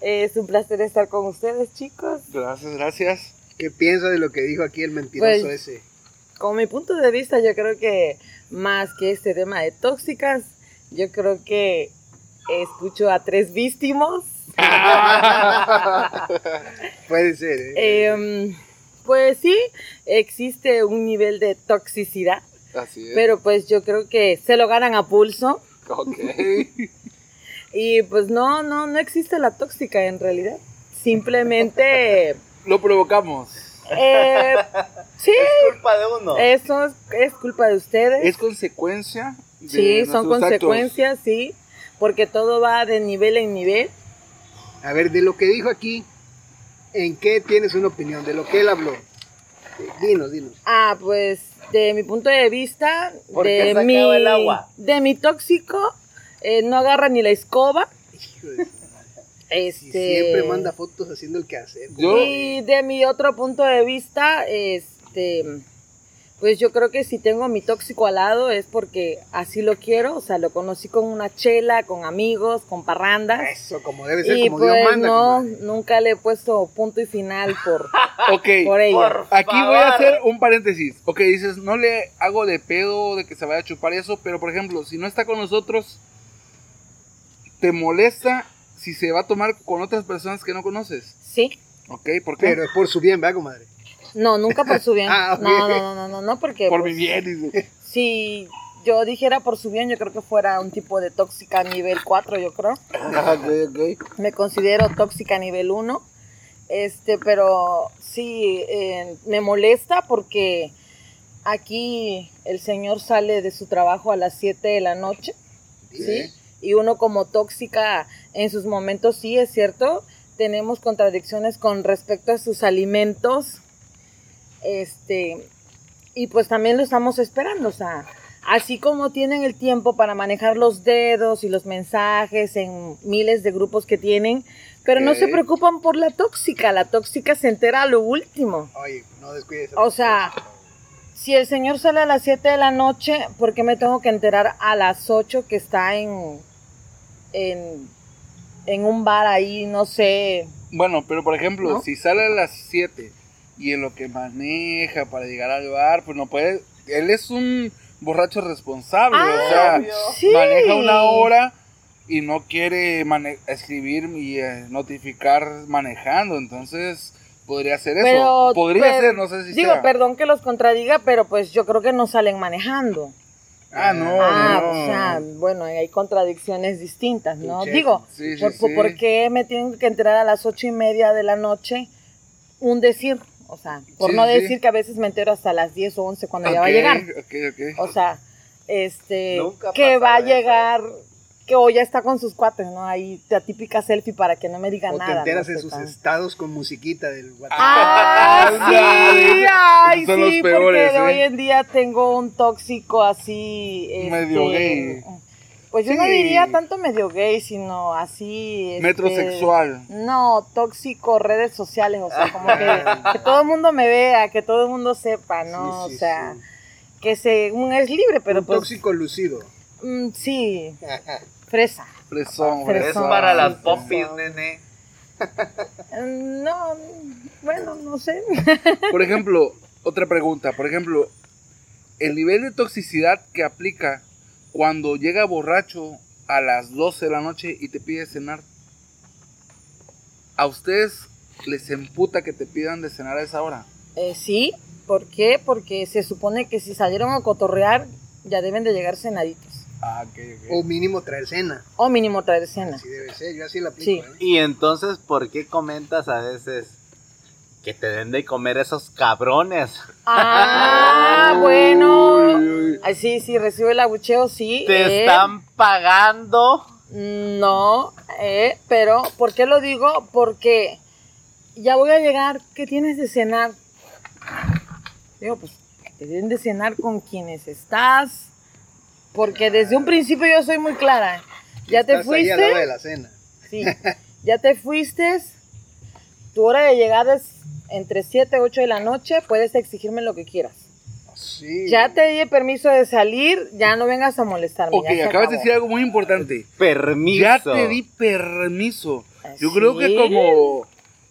Es un placer estar con ustedes, chicos. Gracias, gracias. ¿Qué piensa de lo que dijo aquí el mentiroso Pues- ese? Con mi punto de vista, yo creo que más que este tema de tóxicas, yo creo que escucho a tres víctimos. Puede ser, ¿eh? Em, pues sí, existe un nivel de toxicidad, Así es. pero pues yo creo que se lo ganan a pulso. Ok. Y pues no, no, no existe la tóxica en realidad. Simplemente, Lo provocamos. eh, sí, Es culpa de uno. eso es, es culpa de ustedes. Es consecuencia de Sí, son actos. consecuencias, sí, porque todo va de nivel en nivel. A ver, de lo que dijo aquí, ¿en qué tienes una opinión? De lo que él habló. Dinos, dinos. Ah, pues de mi punto de vista, ¿Por qué de mi, el agua? de mi tóxico, eh, no agarra ni la escoba. Hijo de su- Este, Y siempre manda fotos haciendo el quehacer. Yo- Y de mi otro punto de vista, este, pues yo creo que si tengo a mi tóxico al lado es porque así lo quiero, o sea, lo conocí con una chela, con amigos, con parrandas. Eso, como debe ser, Y como Dios pues manda. no, nunca le he puesto punto y final por, Ok. por ella. Por Aquí voy a hacer un paréntesis. Ok, dices, no le hago de pedo de que se vaya a chupar y eso, pero por ejemplo, si no está con nosotros, ¿te molesta si se va a tomar con otras personas que no conoces? Sí. Ok, ¿por qué? Pero es por su bien, ¿verdad, comadre? No, nunca por su bien. Ah, no, no, no, no, no, no, porque por pues, mi bien. dice. si yo dijera por su bien, yo creo que fuera un tipo de tóxica nivel 4, yo creo. Ah, ok, ok. Me considero tóxica nivel 1. Este, pero sí, eh, me molesta porque aquí el señor sale de su trabajo a las 7 de la noche, ¿sí? Y uno como tóxica en sus momentos, sí, es cierto, tenemos contradicciones con respecto a sus alimentos. Este, y pues también lo estamos esperando, o sea, así como tienen el tiempo para manejar los dedos y los mensajes en miles de grupos que tienen, pero no se preocupan por la tóxica, la tóxica se entera a lo último. Oye, no descuides. O sea, si el señor sale a las 7 de la noche, ¿por qué me tengo que enterar a las 8 que está en, en, en un bar ahí, no sé? Bueno, pero por ejemplo, ¿No? si sale a las 7 y en lo que maneja para llegar al bar, pues no puede. Él es un borracho responsable, o sea. Ah, sí. maneja una hora y no quiere mane- escribir y eh, notificar manejando, entonces podría ser eso. Pero, podría pero- ser, no sé si Digo, sea. perdón que los contradiga, pero pues yo creo que no salen manejando. Ah, no, ah, no. o sea, bueno, hay contradicciones distintas, ¿no? Digo, Sí, sí, ¿por, por qué me tienen que enterar a las ocho y media de la noche? Un decir, o sea, por Sí, no sí. decir que a veces me entero hasta las 10 o 11 cuando ya va a llegar. ok, ok. O sea, este, Nunca que va a de eso. llegar, que hoy ya está con sus cuates, ¿no? Ahí la típica selfie para que no me diga O nada. te enteras ¿no? Se sus tan- estados con musiquita del WhatsApp. Ah, sí, ay, Son los sí, peores, porque ¿eh? hoy en día tengo un tóxico así. Medio este, gay. Pues yo no diría tanto medio gay, sino así. este, Metrosexual. No, tóxico, redes sociales, o sea, como que, que todo el mundo me vea, que todo el mundo sepa, ¿no? Sí, sí, o sea, sí. que según es libre, pero Un pues. tóxico lucido. mm, sí, fresa. Fresón, Es Fresón. fresón. para las sí. nene. No, bueno, no sé. Por ejemplo, otra pregunta. Por ejemplo, el nivel de toxicidad que aplica cuando llega borracho a las 12 de la noche y te pide cenar. ¿A ustedes les emputa que te pidan de cenar a esa hora? Eh, sí, ¿por qué? Porque se supone que si salieron a cotorrear, ya deben de llegar cenaditos. Ah, ok, O mínimo traer cena. O mínimo traer cena. Así debe ser, yo así la aplico. Sí. ¿eh? Y entonces, ¿por qué comentas a veces que te den de comer esos cabrones? Ah, bueno. Ay, sí, sí, recibe el abucheo, sí. Te eh. están pagando. No, eh, pero ¿por qué lo digo? Porque ya voy a llegar, ¿qué tienes de cenar? Digo, pues te den de cenar con quienes estás, porque desde un principio yo soy muy clara. Ya te Estás ahí al lado de fuiste, la cena. Sí. Ya te fuiste. Tu hora de llegada es entre 7 y 8 de la noche. Puedes exigirme lo que quieras. Sí. Ya te di permiso de salir. Ya no vengas a molestarme. Ok, acabas de decir algo muy importante. Permiso. Ya te di permiso. Yo ¿Sí? creo que como,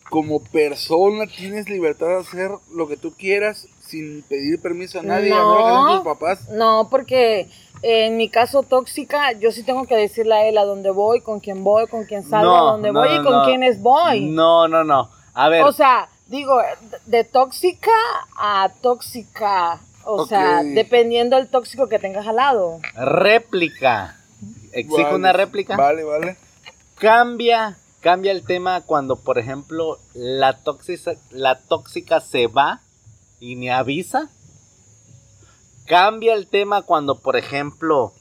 como persona tienes libertad de hacer lo que tú quieras sin pedir permiso a nadie, a No. tus papás. No, porque en mi caso tóxica, yo sí tengo que decirle a él a dónde voy, con quién voy, con quién salgo, a dónde no, voy y con no. quiénes voy. No, no, no. A ver, O sea, digo, de tóxica a tóxica. O sea, dependiendo del tóxico que tengas al lado. réplica. Exijo Vale, una réplica. Vale, vale. Cambia, cambia el tema cuando, por ejemplo, la tóxica, la tóxica se va y ni avisa. Cambia el tema cuando, por ejemplo,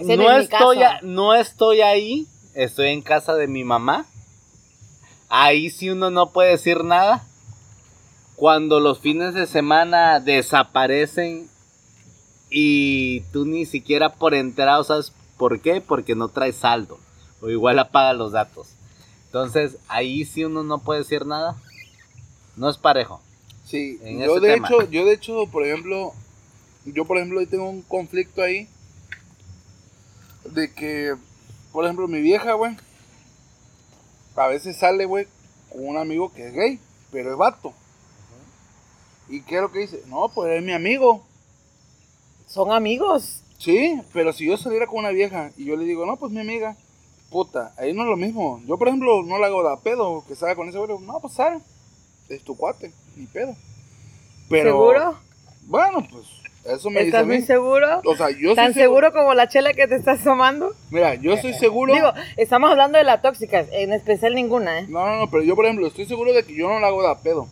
no estoy, a- no estoy ahí, estoy en casa de mi mamá. Ahí sí uno no puede decir nada. Cuando los fines de semana desaparecen y tú ni siquiera por enterado sabes por qué, porque no traes saldo o igual apaga los datos. Entonces ahí sí uno no puede decir nada. No es parejo. Sí, En yo de tema. hecho, yo de hecho, por ejemplo, yo por ejemplo tengo un conflicto ahí de que, por ejemplo, mi vieja, güey, a veces sale, güey, con un amigo que es gay, pero es vato. ¿Y qué es lo que dice? No, pues es mi amigo. Son amigos. Sí, pero si yo saliera con una vieja y yo le digo, no, pues mi amiga, puta, ahí no es lo mismo. Yo, por ejemplo, no le hago da pedo que salga con ese güey. No, pues sal, es tu cuate, ni pedo. Pero, ¿Seguro? Bueno, pues eso me dice a ¿Estás mí. muy seguro? O sea, yo ¿Tan soy seguro como la chela que te estás tomando? Mira, yo soy seguro. Digo, estamos hablando de la tóxica, en especial ninguna, ¿eh? No, no, no, pero yo, por ejemplo, estoy seguro de que yo no la hago da pedo.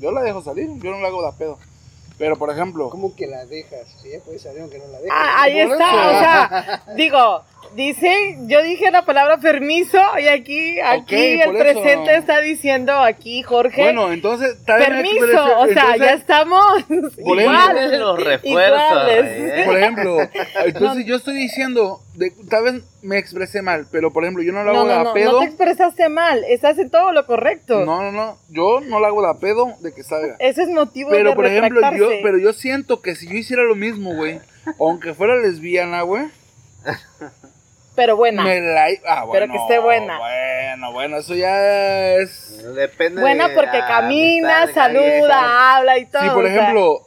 Yo la dejo salir, yo no la hago da pedo. Pero, por ejemplo, ¿Cómo que la dejas? Si ella puede salir aunque no la dejes. Ah, ahí está, eso. o sea, digo, dice, yo dije la palabra permiso y aquí, aquí Ok, el por eso. presente está diciendo aquí Jorge. bueno, entonces, tal vez me permiso, o sea, entonces, ya estamos Por iguales. ejemplo, los refuerzos, iguales. ¿eh? Por ejemplo, entonces yo estoy diciendo, de, tal vez me expresé mal, pero por ejemplo, yo no la No, hago no, no, pedo. no te expresaste mal, estás en todo lo correcto. No, no, no, yo no la hago da pedo de que salga. Ese es motivo Pero de por ejemplo, yo, pero yo siento que si yo hiciera lo mismo, güey, aunque fuera lesbiana, güey, Pero buena. me la ah, Pero bueno, que esté buena. Bueno, bueno, eso ya es Depende Buena de porque camina, amistad de saluda, habla y todo. Si por o sea, ejemplo,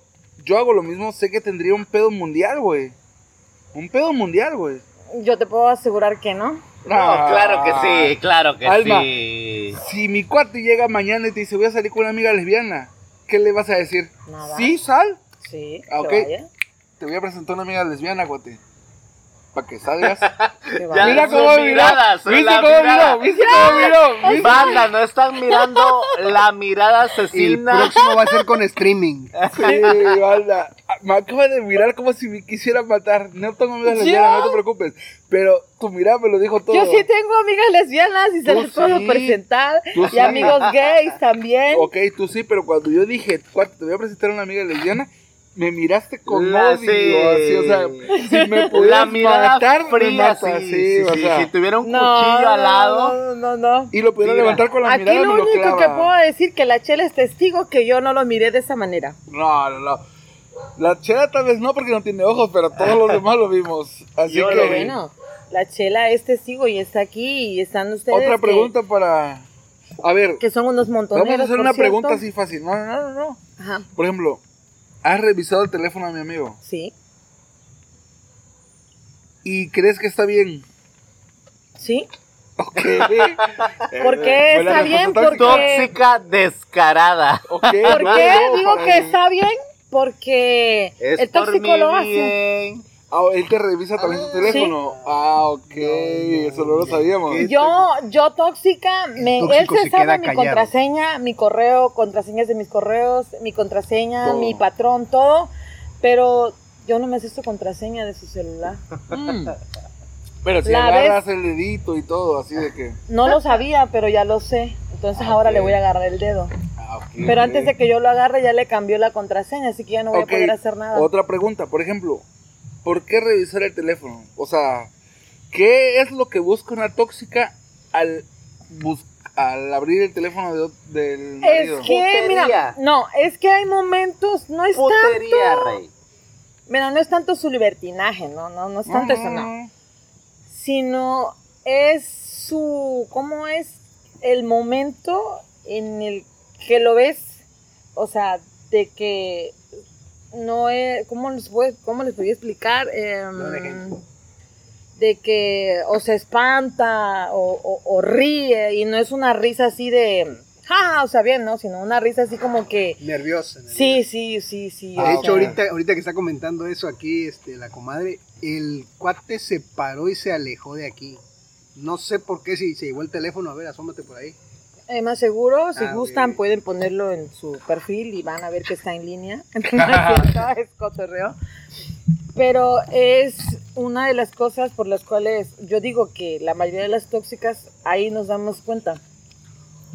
yo hago lo mismo, sé que tendría un pedo mundial, güey. Un pedo mundial, güey. yo te puedo asegurar que no. No, claro que sí, claro que Alma. sí. Si mi cuate llega mañana y te dice, voy a salir con una amiga lesbiana, ¿qué le vas a decir? Nada. Sí, sal. Sí, Ah, ok. vaya. Te voy a presentar una amiga lesbiana, cuate. Para que salgas. Ya. Mira cómo miró. mirada, su ¿Viste cómo mirada. miró? ¿Viste cómo miró? ¿Viste? Banda, no están mirando la mirada El asesina. próximo va a ser con streaming. Sí, banda. Me acaba de mirar como si me quisiera matar. No tengo amigas lesbianas, no te preocupes. Pero tu mirada me lo dijo todo. Yo sí tengo amigas lesbianas y se las puedo sí. presentar. Tú Y sí. amigos gays también. Ok, tú sí, pero cuando yo dije, te voy a presentar a una amiga lesbiana, me miraste con La- odio. sí. Así, o sea, si me La pudieras mirada matar, me fría, sí, sí, sí, o sí, sea. Si tuviera un No, cuchillo al lado. No, no, no. Y lo pudiera Mira, levantar con la Aquí mirada, lo único que puedo decir que la chela es testigo que yo no lo miré de esa manera. No, no, no. La chela tal vez no porque no tiene ojos, pero todos los demás lo vimos. Así Yo que, lo. Bueno, la chela es testigo y está aquí y están ustedes. otra que- pregunta para... A ver, Que, son unos montoneros. vamos a hacer una cierto. pregunta así fácil. No, no, no, no. Ajá, Por ejemplo, ¿has revisado el teléfono de mi amigo? sí. ¿Y crees que está bien? Sí. Ok. ¿Por qué está bien? Porque. Tóxica descarada. Ok, ¿Por no, qué no, digo que está bien? Porque Es el por tóxico mi lo hace. bien. Ah, él te revisa también tu teléfono. Ah, ok. Eso no lo sabíamos. Yo, yo tóxica, me, él se se sabe mi callado. contraseña, mi correo, contraseñas de mis correos, mi contraseña, Todo. mi patrón, todo, pero yo no me sé su contraseña de su celular. Mm. Pero si La agarras el dedito y todo, así de que. No lo sabía, pero ya lo sé. Entonces Ah, ahora le voy a agarrar el dedo. Ah, ok, Pero antes de que yo lo agarre ya le cambió la contraseña, así que ya no voy a poder hacer nada. Otra pregunta, por ejemplo, ¿por qué revisar el teléfono? O sea, ¿qué es lo que busca una tóxica al, bus- al abrir el teléfono de del marido? Es que, mira, no, es que hay momentos, no es Putería, tanto, rey. mira, no es tanto su libertinaje, no, no, no es tanto eso, no. no. sino es su, ¿cómo es el momento en el que lo ves? O sea, de que no es, ¿cómo les voy, cómo les voy a explicar? Em, de que o se espanta o, o- o ríe y no es una risa así de, ja, o sea, bien, ¿no? Sino una risa así como que, Nerviosa. sí, sí, sí, sí. De hecho, sea, ahorita, ahorita que está comentando eso aquí, este, la comadre, el cuate se paró y se alejó de aquí. No sé por qué, si se llevó el teléfono, a ver, asómate por ahí. Eh, más seguro, si Ah, gustan pueden ponerlo en su perfil y van a ver que está en línea. Es cotorreo. Pero es una de las cosas por las cuales yo digo que la mayoría de las tóxicas ahí nos damos cuenta.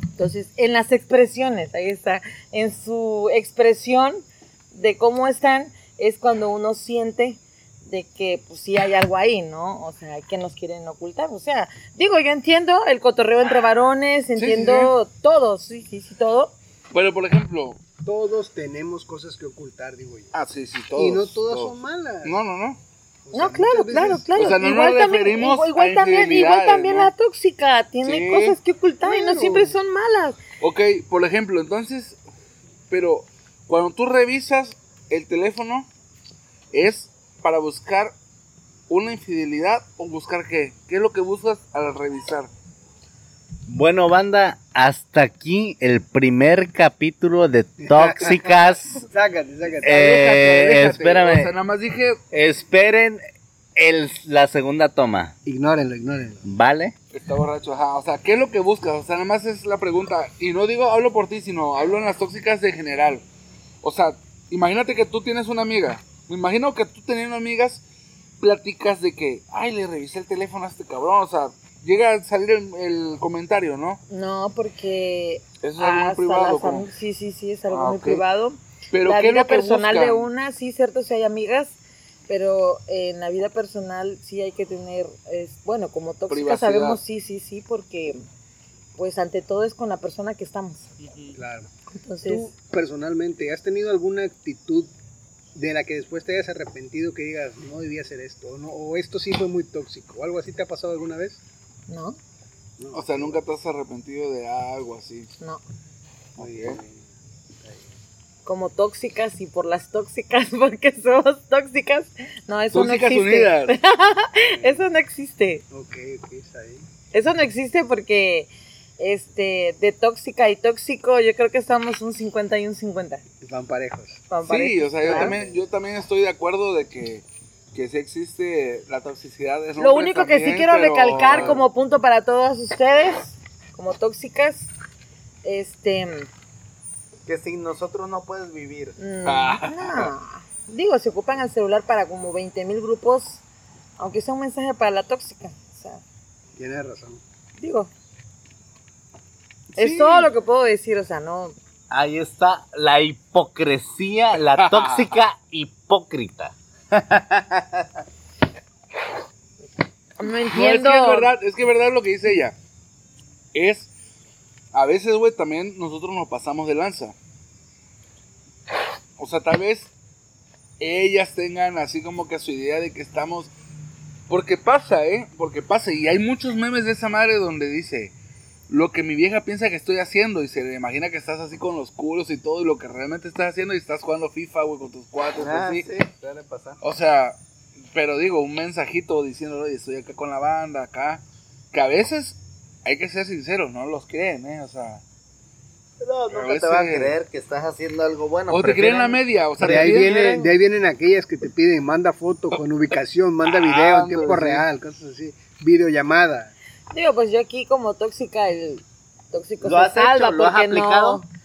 Entonces, en las expresiones, ahí está, en su expresión de cómo están, es cuando uno siente de que pues sí hay algo ahí, ¿no? O sea, que nos quieren ocultar. O sea, digo, yo entiendo el cotorreo entre varones, sí, entiendo todo, sí, sí, sí, todo. Pero, por ejemplo, Todos tenemos cosas que ocultar, digo yo. ah, sí, sí, todos. y no todas todos. son malas. No, no, no. O sea, No, claro, claro, claro. O sea, no igual nos también, igual, igual a también, igual también ¿no? la tóxica tiene Sí. cosas que ocultar y no siempre son malas. Ok, por ejemplo, entonces, pero cuando tú revisas el teléfono, ¿es para buscar una infidelidad o buscar qué? ¿Qué es lo que buscas al revisar? Bueno, banda, hasta aquí el primer capítulo de Tóxicas. Sácate, sácate. Eh, espérame. O sea, nada más dije, Esperen el, la segunda toma, Ignórenlo, ignórenlo. ¿vale? está borracho, ajá. O sea, ¿qué es lo que buscas? O sea, nada más es la pregunta. Y no digo hablo por ti, sino hablo en las tóxicas de general. O sea, imagínate que tú tienes una amiga. Me imagino que tú teniendo amigas, platicas de que, ay, le revisé el teléfono a este cabrón. O sea, llega a salir el, el comentario, ¿no? No, porque Eso es algo muy privado. las sí, sí, sí, es algo Ah, muy ok. privado. Pero la ¿qué es vida lo que personal de una, sí, cierto, si hay amigas, pero en la vida personal sí hay que tener, es, bueno, como tóxica Privacidad. sabemos, sí, sí, sí, porque pues ante todo es con la persona que estamos. Claro. Entonces, Tú, personalmente, ¿has tenido alguna actitud de la que después te hayas arrepentido que digas, no debía hacer esto, o, no, o esto sí fue muy tóxico, o algo así te ha pasado alguna vez? no, No. O sea, nunca te has arrepentido de algo así. no. Muy bien. Como tóxicas y por las tóxicas porque somos tóxicas. No, eso Tóxicas no existe. unidas. Eso no existe. Ok, ok, está bien. Eso no existe porque este de tóxica y tóxico yo creo que estamos un 50 y un 50. Van parejos. Van Sí, parejos, o sea, yo también, yo también estoy de acuerdo de que, que sí existe la toxicidad. de Lo único que sí quiero pero- recalcar como punto para todos ustedes, como tóxicas, este, Que sin nosotros no puedes vivir. mm, Ah. no. digo, se ocupan el celular para como 20 mil grupos, aunque sea un mensaje para la tóxica, o sea, Tienes razón. digo, Sí. es todo lo que puedo decir, o sea, no, Ahí está la hipocresía, la tóxica hipócrita. no No, es entiendo. que es verdad, es que es verdad lo que dice ella. Es, a veces, güey, también nosotros nos pasamos de lanza. O sea, tal vez ellas tengan así como que su idea de que estamos... Porque pasa, ¿eh? Porque pasa. Y hay muchos memes de esa madre donde dice... Lo que mi vieja piensa que estoy haciendo y se le imagina que estás así con los culos y todo y lo que realmente estás haciendo y estás jugando FIFA, güey, con tus cuatro, Ah, así. sí, suele pasar. O sea, pero digo, un mensajito diciendo, oye, estoy acá con la banda, acá. Que a veces hay que ser sinceros, no los creen, ¿eh? O sea, A nunca veces- te va a creer que estás haciendo algo bueno. o te creen la media, o sea, De ahí, viene, de ahí vienen aquellas que te piden, manda foto con ubicación, manda video en tiempo real, cosas así, videollamada. Digo, pues yo aquí como tóxica, el tóxico ¿Lo se has hecho? salva ¿Lo has porque aplicado? no.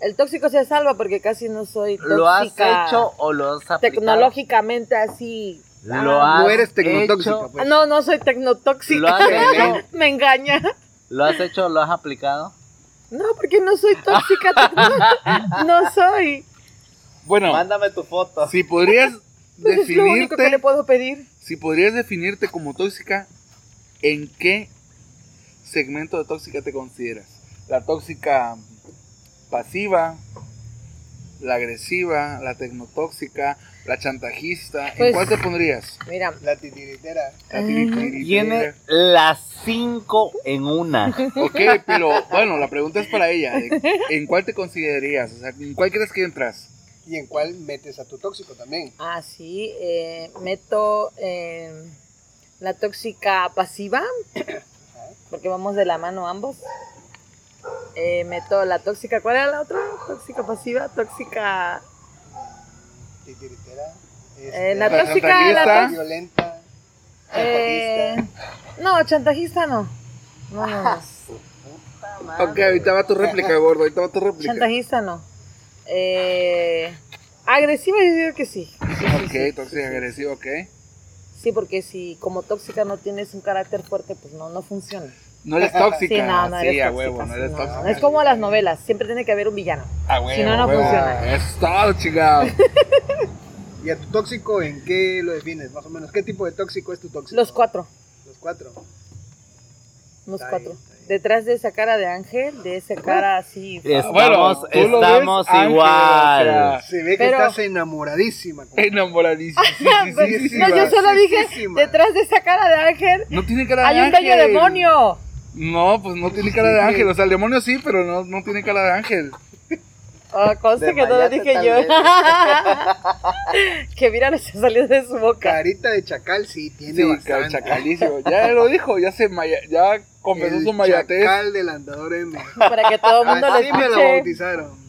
El tóxico se salva porque casi no soy tóxica. ¿Lo has hecho o lo has aplicado? tecnológicamente así. Lo Ah, has No eres tecnotóxica, hecho- pues. No, no soy tecnotóxica. ¿Lo has hecho? Me engaña. ¿Lo has hecho o lo has aplicado? No, porque no soy tóxica. no soy. Bueno, Mándame tu foto. si podrías Pues es lo único que le definirte, puedo pedir. si podrías definirte como tóxica, ¿en qué segmento de tóxica te consideras? ¿La tóxica pasiva? ¿La agresiva? ¿La tecnotóxica? ¿La chantajista? ¿En Pues- cuál te pondrías? Mira, La titiritera. La titiritera. Tiene las cinco en una. Ok, pero bueno, la pregunta es para ella. ¿de- ¿En cuál te considerarías? O sea, ¿en cuál crees que entras? ¿Y en cuál metes a tu tóxico también? ah, sí, eh, meto eh, la tóxica pasiva, porque vamos de la mano ambos. Eh, meto la tóxica, ¿cuál era la otra? Tóxica pasiva, tóxica... Titiritera. eh, este, la La tóxica, la tóxica... Violenta. Eh, chantajista. no, chantajista no. No, no, no. Ok, ahorita va tu réplica, gordo. Ahorita va tu réplica. Chantajista no. Eh, agresiva yo digo que sí. Sí, Ok, sí. tóxica, agresiva, ok. Sí, porque si como tóxica no tienes un carácter fuerte, pues no, no funciona. No eres tóxica. Sí, no, no sí, eres a tóxica. huevo, no eres no, tóxica. no. Es como las novelas, siempre tiene que haber un villano. A huevo, Si no, no a huevo. funciona. Es todo, chingado. ¿Y a tu tóxico en qué lo defines? Más o menos. ¿Qué tipo de tóxico es tu tóxico? Los cuatro, Los cuatro. los Está cuatro. Detrás de esa cara de ángel, de esa cara así. Estamos, Bueno, ves, estamos Ángel, igual. o sea, Se ve que Pero- estás enamoradísima. Enamoradísima. Sí, sí, sí, no, yo solo dije, detrás de esa cara de ángel No tiene cara de hay un ángel. bello demonio. No, pues no tiene cara de ángel. O sea, el demonio sí, pero no, no tiene cara de ángel. Ah, conste De que no lo dije yo. que mira lo que salió de su boca. Carita de chacal sí tiene Sí, bastante. chacalísimo. Ya lo dijo, ya se maya, ya confesó El su mayatez. chacal del andador M. Para que todo el mundo lo Así me lo escuche. bautizaron.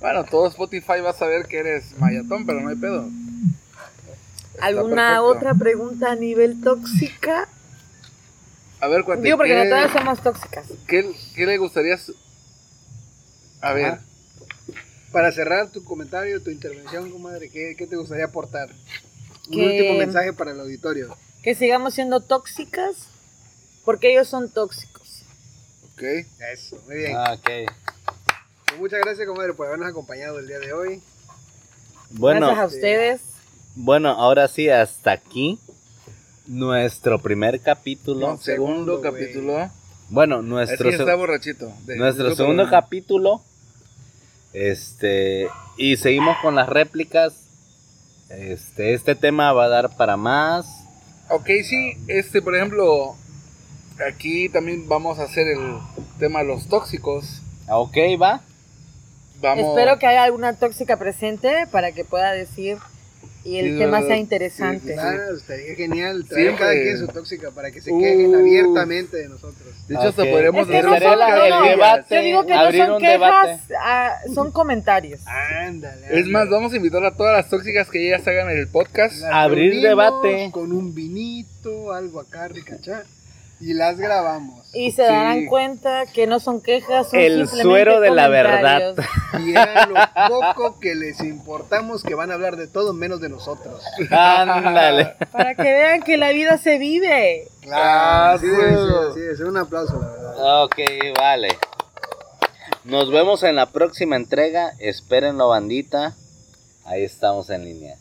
Bueno, todo Spotify va a saber que eres mayatón, pero no hay pedo. Está ¿Alguna perfecto. otra pregunta a nivel tóxica? A ver, cuate, Digo, porque ¿qué, no todas somos tóxicas. qué, qué le gustaría? su- A ver, Ajá. Para cerrar tu comentario, tu intervención, comadre, ¿qué, qué te gustaría aportar? Un Que- último mensaje para el auditorio. Que sigamos siendo tóxicas porque ellos son tóxicos. ok. Eso, muy bien. Ah, ok. Pues muchas gracias, comadre, por habernos acompañado el día de hoy. Bueno, Gracias a ustedes. bueno, ahora sí, hasta aquí nuestro primer capítulo. No, segundo segundo, capítulo. Bueno, Es nuestro, está borrachito. De- nuestro segundo capítulo. Este, y seguimos con las réplicas. Este, este tema va a dar para más. Ok, sí, este, por ejemplo, aquí también vamos a hacer el tema de los tóxicos. Ah, Ok, va. Vamos. Espero que haya alguna tóxica presente para que pueda decir y el Sí, tema sea Sí, interesante. sí, Ah, estaría genial traer Siempre. cada quien su tóxica para que se Uh. quejen abiertamente de nosotros. De hecho, hasta Ok. podríamos Es que hacer no son- debate. Yo digo que no Abrir son un quejas, debate. ah, son comentarios. Ándale. Es más, vamos a invitar a todas las tóxicas que ellas hagan el podcast. Las abrir debate. Con un vinito, algo acá, ricachá. Y las grabamos. Y se Sí. darán cuenta que no son quejas, son El simplemente suero de la verdad. Y era lo poco que les importamos que van a hablar de todo menos de nosotros. Ándale. Para que vean que la vida se vive. Ah, debe ser, así debe ser. Un aplauso, la verdad. Ok, vale. Nos vemos en la próxima entrega. Espérenlo, bandita. Ahí estamos en línea.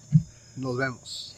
Nos vemos.